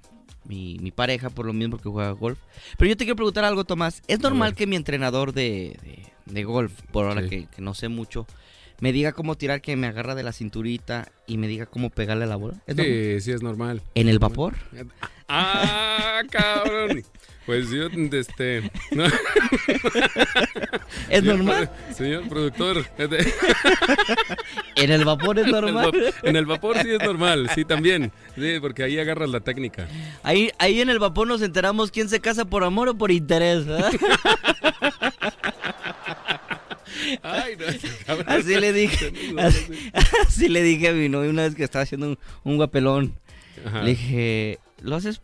mi, mi pareja por lo mismo que juega golf. Pero yo te quiero preguntar algo, Tomás. ¿Es normal que mi entrenador de, de- de golf, por ahora Sí. que, que no sé mucho, me diga cómo tirar, que me agarra de la cinturita y me diga cómo pegarle a la bola? ¿Es normal? Sí, sí es normal. ¿En el vapor? ¡Ah, cabrón! Pues yo, este... no, ¿Es señor normal? Señor productor, ¿En el vapor es en el normal? en el vapor sí es normal, sí también. Sí, porque ahí agarras la técnica. Ahí, ahí en el vapor nos enteramos quién se casa por amor o por interés. Ay, no, cabrón. Así le dije. Así, así le dije a mi novio una vez que estaba haciendo un, un guapelón. Ajá. Le dije, ¿lo haces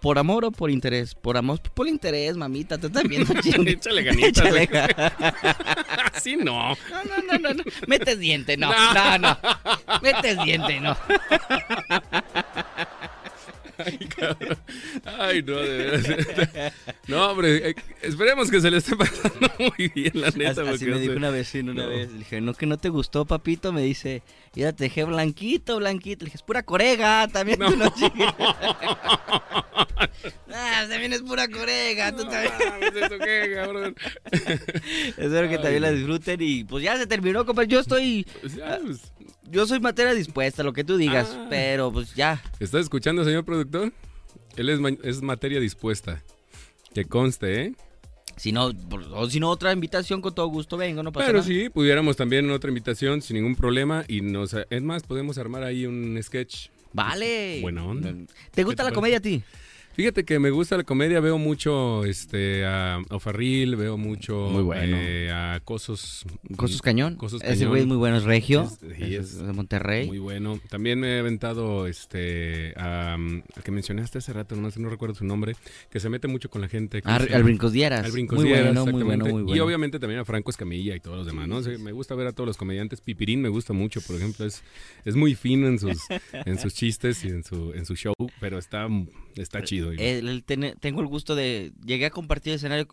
por amor o por interés? Por amor, por interés, mamita. Te estás viendo chingue. Échale ganitas. Échale ga- Así no. No, no, no, no, no. Metes diente, no. No, no. Metes diente, no. Ay, cabrón. Ay, no, de veras. No, hombre, eh, esperemos que se le esté pasando muy bien, la neta. Así, me dijo una vecina una No. vez. Le dije, no, que no te gustó, papito. Me dice, ya te dejé blanquito, blanquito. Le dije, es pura corega, también tú no chingues. ah, también es pura corega, tú No también. mames, ¿eso qué, cabrón? Espero que Ay, también la disfruten y pues ya se terminó, compa. Yo estoy, Pues ya, pues, yo soy materia dispuesta, lo que tú digas, Ah. pero pues ya. ¿Está escuchando, señor productor? Él es, es materia dispuesta. Que conste, ¿eh? Si no, o si no, otra invitación con todo gusto vengo, no pasa Pero nada. sí, pudiéramos también otra invitación sin ningún problema. Y nos, es más, podemos armar ahí un sketch. Vale. Buena onda. ¿Te gusta te la comedia a ti? Fíjate que me gusta la comedia, veo mucho este a Ofarril, veo mucho Muy bueno. eh, a Cosos. Cosos Cañón. Cosos Ese Cañón. güey es muy bueno, es regio. Es- sí, es, es de Monterrey. Muy bueno. También me he aventado este a, mm, al que mencionaste hace rato, no no recuerdo su nombre, que se mete mucho con la gente. al Brincos Dieras. Al Brincos muy Dieras, bueno, muy bueno, muy Y bueno. obviamente también a Franco Escamilla y todos los demás, ¿no? O sea, me gusta ver a todos los comediantes. Pipirín me gusta mucho, por ejemplo, es, es muy fino en sus, en sus chistes y en su, en su show, pero está, está chido. y- El- el ten- tengo el gusto de. Llegué a compartir escenario.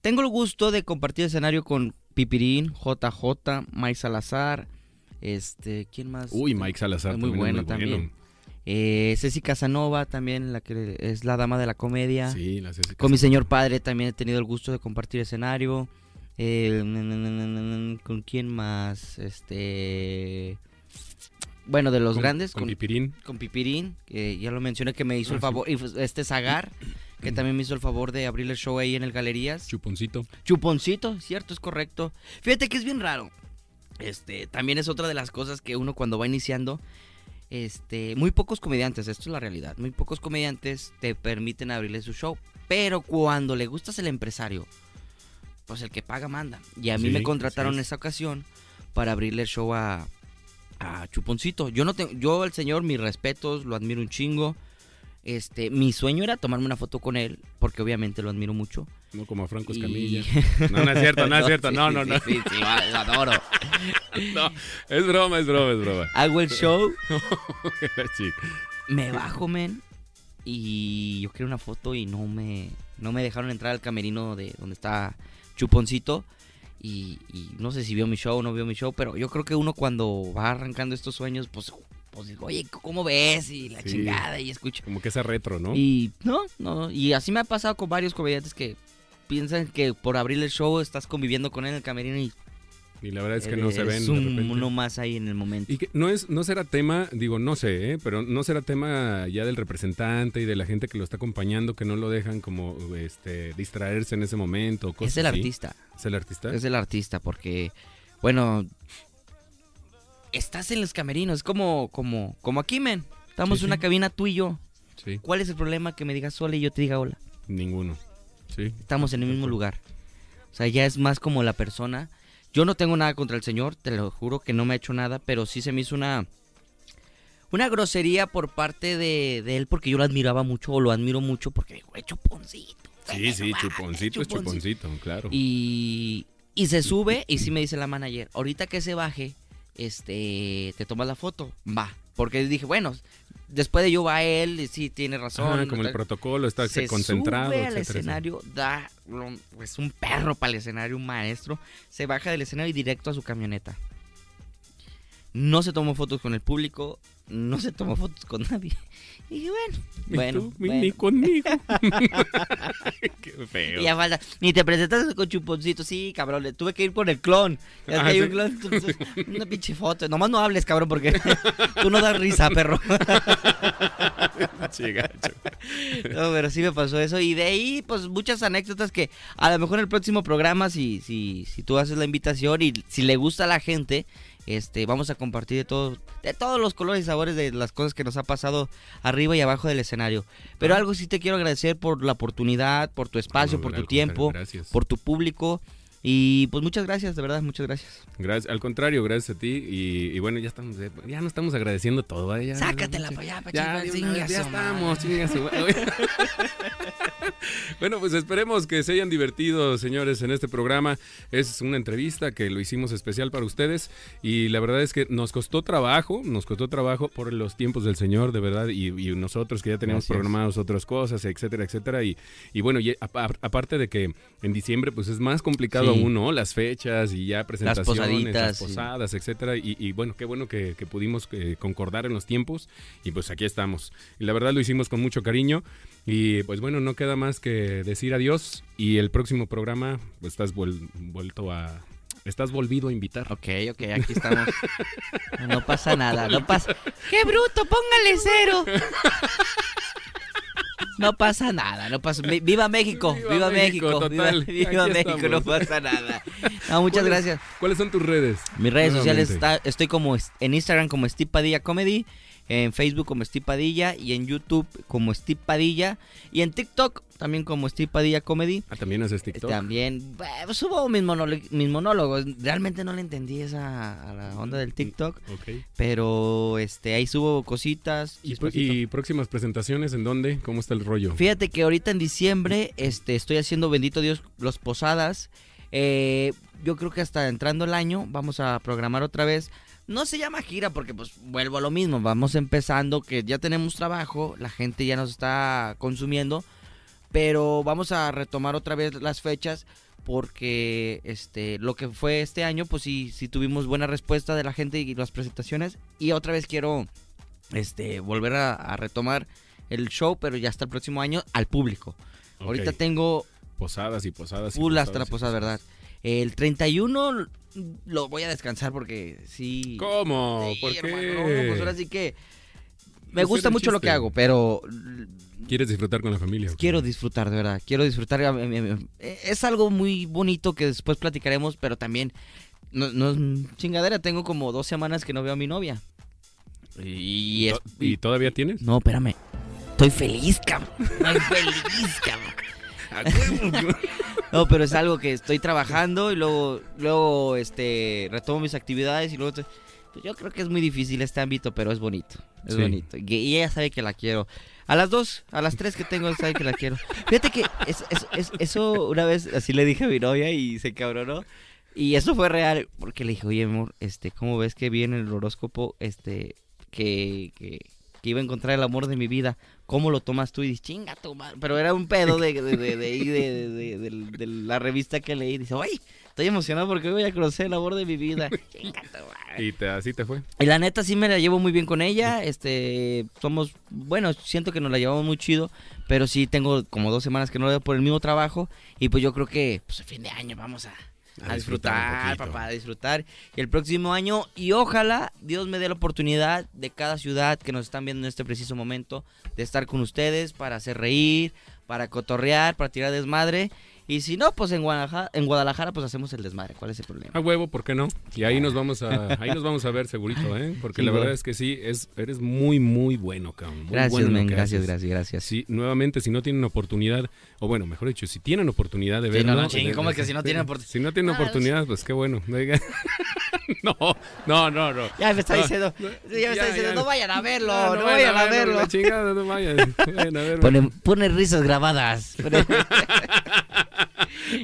Tengo el gusto de compartir escenario con Pipirín, JJ, Mike Salazar. Este, ¿quién más? Uy, Mike Salazar muy también es bueno también. Eh, Ceci Casanova también, la que es la dama de la comedia. Sí, la Ceci Con mi señor padre también he tenido el gusto de compartir escenario. Eh, ¿Con quién más? Este. Bueno, de los Con- grandes. Con Con, Pipirín. con Pipirín, que ya lo mencioné, que me hizo Ah, el sí. favor. Y pues, este Zagar, que también me hizo el favor de abrir el show ahí en el Galerías. Chuponcito. Chuponcito, cierto, es correcto. Fíjate que es bien raro. Este, también es otra de las cosas que uno cuando va iniciando, este, muy pocos comediantes, esto es la realidad, muy pocos comediantes te permiten abrirle su show, pero cuando le gustas el empresario, pues el que paga manda. Y a mí Sí, me contrataron en es. esa ocasión para abrirle el show a, a Chuponcito. Yo no tengo, yo al señor mis respetos, lo admiro un chingo. Este, mi sueño era tomarme una foto con él, porque obviamente lo admiro mucho. No como a Franco Y- Escamilla. No, no es cierto, no es cierto. No, sí, no, sí, no. Sí, sí, lo- lo adoro. No, es broma, es broma, es broma. Hago el show, Sí. me bajo, men, y yo quería una foto y no me, no me dejaron entrar al camerino de donde está Chuponcito. Y, y no sé si vio mi show o no vio mi show, pero yo creo que uno cuando va arrancando estos sueños, pues, pues digo, oye, ¿cómo ves? Y la Sí. chingada, y escucho. Como que esa retro, ¿no? Y no, no, y así me ha pasado con varios comediantes que piensan que por abrir el show estás conviviendo con él en el camerino y Y la verdad es que no se ven es de uno más ahí en el momento. Y que no es, no será tema, digo, no sé, ¿eh? pero no será tema ya del representante y de la gente que lo está acompañando, que no lo dejan como este distraerse en ese momento. cosas es el así. artista, ¿Es el artista? es el artista, porque, bueno, estás en los camerinos, es como, como, como aquí, men. Estamos Sí, en una sí. cabina tú y yo. Sí, ¿Cuál es el problema que me digas hola y yo te diga hola? ninguno. Sí. Estamos en el mismo lugar. O sea, ya es más como la persona. Yo no tengo nada contra el señor, te lo juro que no me ha hecho nada, pero sí se me hizo una una grosería por parte de, de él porque yo lo admiraba mucho o lo admiro mucho porque digo, "Eh, chuponcito. Sí, sí, chuponcito es chuponcito, claro. Y, y se sube y sí me dice la manager, ahorita que se baje, este, te tomas la foto, va. Porque dije, bueno, después de yo va él, y sí, tiene razón. Ajá, como el protocolo, está se concentrado. sube al etcétera, escenario, da lo- es un perro para el escenario, un maestro. Se baja del escenario y directo a su camioneta. No se tomó fotos con el público, no se tomó fotos con nadie. Y dije, bueno, Ni bueno, tú, ni- bueno. ni conmigo. Qué feo. Y ya falta, ni te presentaste con chuponcito, sí, cabrón, le tuve que ir por el clon. Ya Ah, que hay un clon, entonces, una pinche foto. Nomás no hables, cabrón, porque tú no das risa, perro. No, pero sí me pasó eso. Y de ahí, pues muchas anécdotas que a lo mejor en el próximo programa, si, si, si tú haces la invitación y si le gusta a la gente, este, vamos a compartir de todos, de todos los colores y sabores de las cosas que nos ha pasado arriba y abajo del escenario. Pero Ah. algo sí te quiero agradecer por la oportunidad, por tu espacio, No, por tu tiempo, por tu público. Y pues muchas gracias, de verdad, muchas gracias. Gracias, al contrario, gracias a ti. Y, y bueno, ya estamos, ya no estamos agradeciendo todo. ¿eh? Ya, Sácatela ya, para allá, para Ya, vez, ya estamos. Bueno, pues esperemos que se hayan divertido, señores, en este programa. Es una entrevista que lo hicimos especial para ustedes y la verdad es que nos costó trabajo, nos costó trabajo por los tiempos del señor, de verdad, y, y nosotros que ya teníamos Gracias. programados otras cosas, etcétera, etcétera. Y, y bueno, y apar- aparte de que en diciembre pues es más complicado Sí. Aún, ¿no? Las fechas y ya presentaciones, las, posaditas, sí. posadas, etcétera. Y, y bueno, qué bueno que, que pudimos eh, concordar en los tiempos y pues aquí estamos. Y la verdad lo hicimos con mucho cariño y pues bueno, no queda más que decir adiós y el próximo programa pues estás vuel- vuelto a... Estás volvido a invitar. Ok, ok, aquí estamos. No pasa nada, no pasa. ¡Qué bruto! ¡Póngale cero! No pasa nada, no pasa. Vi- ¡Viva México! Viva ¡Viva, México, México! ¡Viva, total. viva Aquí México! No pasa nada. No, muchas ¿Cuáles- gracias. ¿Cuáles son tus redes? Mis redes sociales está, estoy como en Instagram como Steve Padilla Comedy, en Facebook como Steve Padilla y en YouTube como Steve Padilla y en TikTok también como Steve Padilla Comedy. Ah, también haces TikTok. También eh, subo mis, monólo- mis monólogos. Realmente no le entendí esa a la onda del TikTok, Ok. pero este ahí subo cositas. ¿Y, chispacito. y próximas presentaciones en dónde? ¿Cómo está el rollo? Fíjate que ahorita en diciembre este, estoy haciendo Bendito Dios los Posadas. Eh, yo creo que hasta entrando el año vamos a programar otra vez. No se llama gira porque pues vuelvo a lo mismo. Vamos empezando que ya tenemos trabajo, la gente ya nos está consumiendo. Pero vamos a retomar otra vez las fechas porque este lo que fue este año pues sí sí tuvimos buena respuesta de la gente y las presentaciones y otra vez quiero este volver a, a retomar el show pero ya hasta el próximo año al público. Ahorita tengo Posadas y posadas. y full hasta la posadas y posada, posadas. ¿verdad? El 31 lo voy a descansar porque sí. ¿Cómo? Sí, ¿Por qué? hermano, no, pues ahora sí que me gusta mucho lo que hago, pero ¿Quieres disfrutar con la familia? qué? quiero disfrutar, de verdad. Quiero disfrutar. a- a- a- Es algo muy bonito que después platicaremos, pero también no, no es chingadera. Tengo como dos semanas que no veo a mi novia. Y, es- ¿Y, y- todavía tienes? No, espérame. Estoy feliz, cabrón. Estoy feliz, cabrón. No, pero es algo que estoy trabajando y luego, luego, este, retomo mis actividades y luego, te- pues yo creo que es muy difícil este ámbito, pero es bonito, es Sí. bonito. Y, y ella sabe que la quiero. A las dos, a las tres que tengo, sabe que la quiero. Fíjate que es- es- es- eso una vez así le dije a mi novia y se cabronó. Y eso fue real, porque le dije, oye, amor, este, ¿cómo ves que vi en el horóscopo, este, que, que, que iba a encontrar el amor de mi vida? ¿Cómo lo tomas tú? Y dices, chinga tu madre. Pero era un pedo de, de, de, de, la revista que leí. Dice, oye, estoy emocionado porque hoy voy a conocer el amor de mi vida. Chinga tu madre. Y te, así te fue. Y la neta sí me la llevo muy bien con ella. Este, somos, bueno, siento que nos la llevamos muy chido, pero sí tengo como dos semanas que no la veo por el mismo trabajo y pues yo creo que pues el fin de año vamos a, A a disfrutar papá, a disfrutar. Y el próximo año y ojalá Dios me dé la oportunidad de cada ciudad que nos están viendo en este preciso momento de estar con ustedes para hacer reír, para cotorrear, para tirar desmadre. Y si no, pues en Guadalajara, en Guadalajara pues hacemos el desmadre. ¿Cuál es el problema? A huevo, ¿por qué no? Y ahí nos vamos a, ahí nos vamos a ver segurito, ¿eh? Porque Sí, la güey. verdad es que sí, es, eres muy, muy bueno, cabrón. Muy Gracias, bueno men, gracias, haces. gracias, gracias. Sí, nuevamente, si no tienen oportunidad, o bueno, mejor dicho, si tienen oportunidad de Sí, verlo. no, no, chingue, de- ¿cómo es que si no tienen oportunidad? Si no tienen Ah, oportunidad, pues qué bueno. No, no, no, no. Ya me está diciendo, no, ya me está diciendo, ya. no vayan a verlo, No, no, no vayan a verlo. La chingada, no vayan. vayan a verlo. Pone, pone risas grabadas.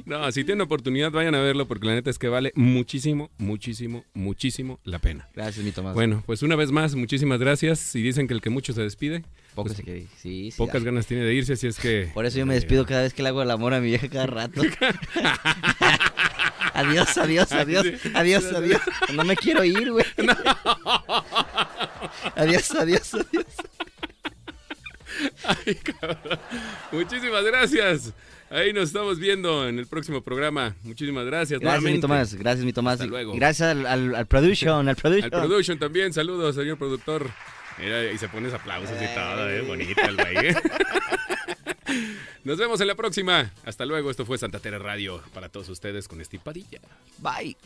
No, si tienen oportunidad, vayan a verlo porque la neta es que vale muchísimo, muchísimo, muchísimo la pena. Gracias, mi Tomás. Bueno, pues una vez más, muchísimas gracias. Y dicen que el que mucho se despide, Sí, sí. pocas ah. ganas tiene de irse, así es que... Por eso yo me despido cada vez que le hago el amor a mi vieja cada rato. adiós, adiós, adiós, adiós, adiós. No me quiero ir, güey. Adiós, adiós, adiós. Ay, cabrón. Muchísimas gracias. Ahí nos estamos viendo en el próximo programa. Muchísimas gracias. Gracias, mi. Tomás. Gracias, mi Tomás. Hasta luego. Gracias al, al, al production, al production. Al production también, saludos, señor productor. Mira, y se pone aplausos y todo, ¿eh? Bonito el güey. Nos vemos en la próxima. Hasta luego. Esto fue Santa Tere Radio para todos ustedes con Steve Padilla. Bye.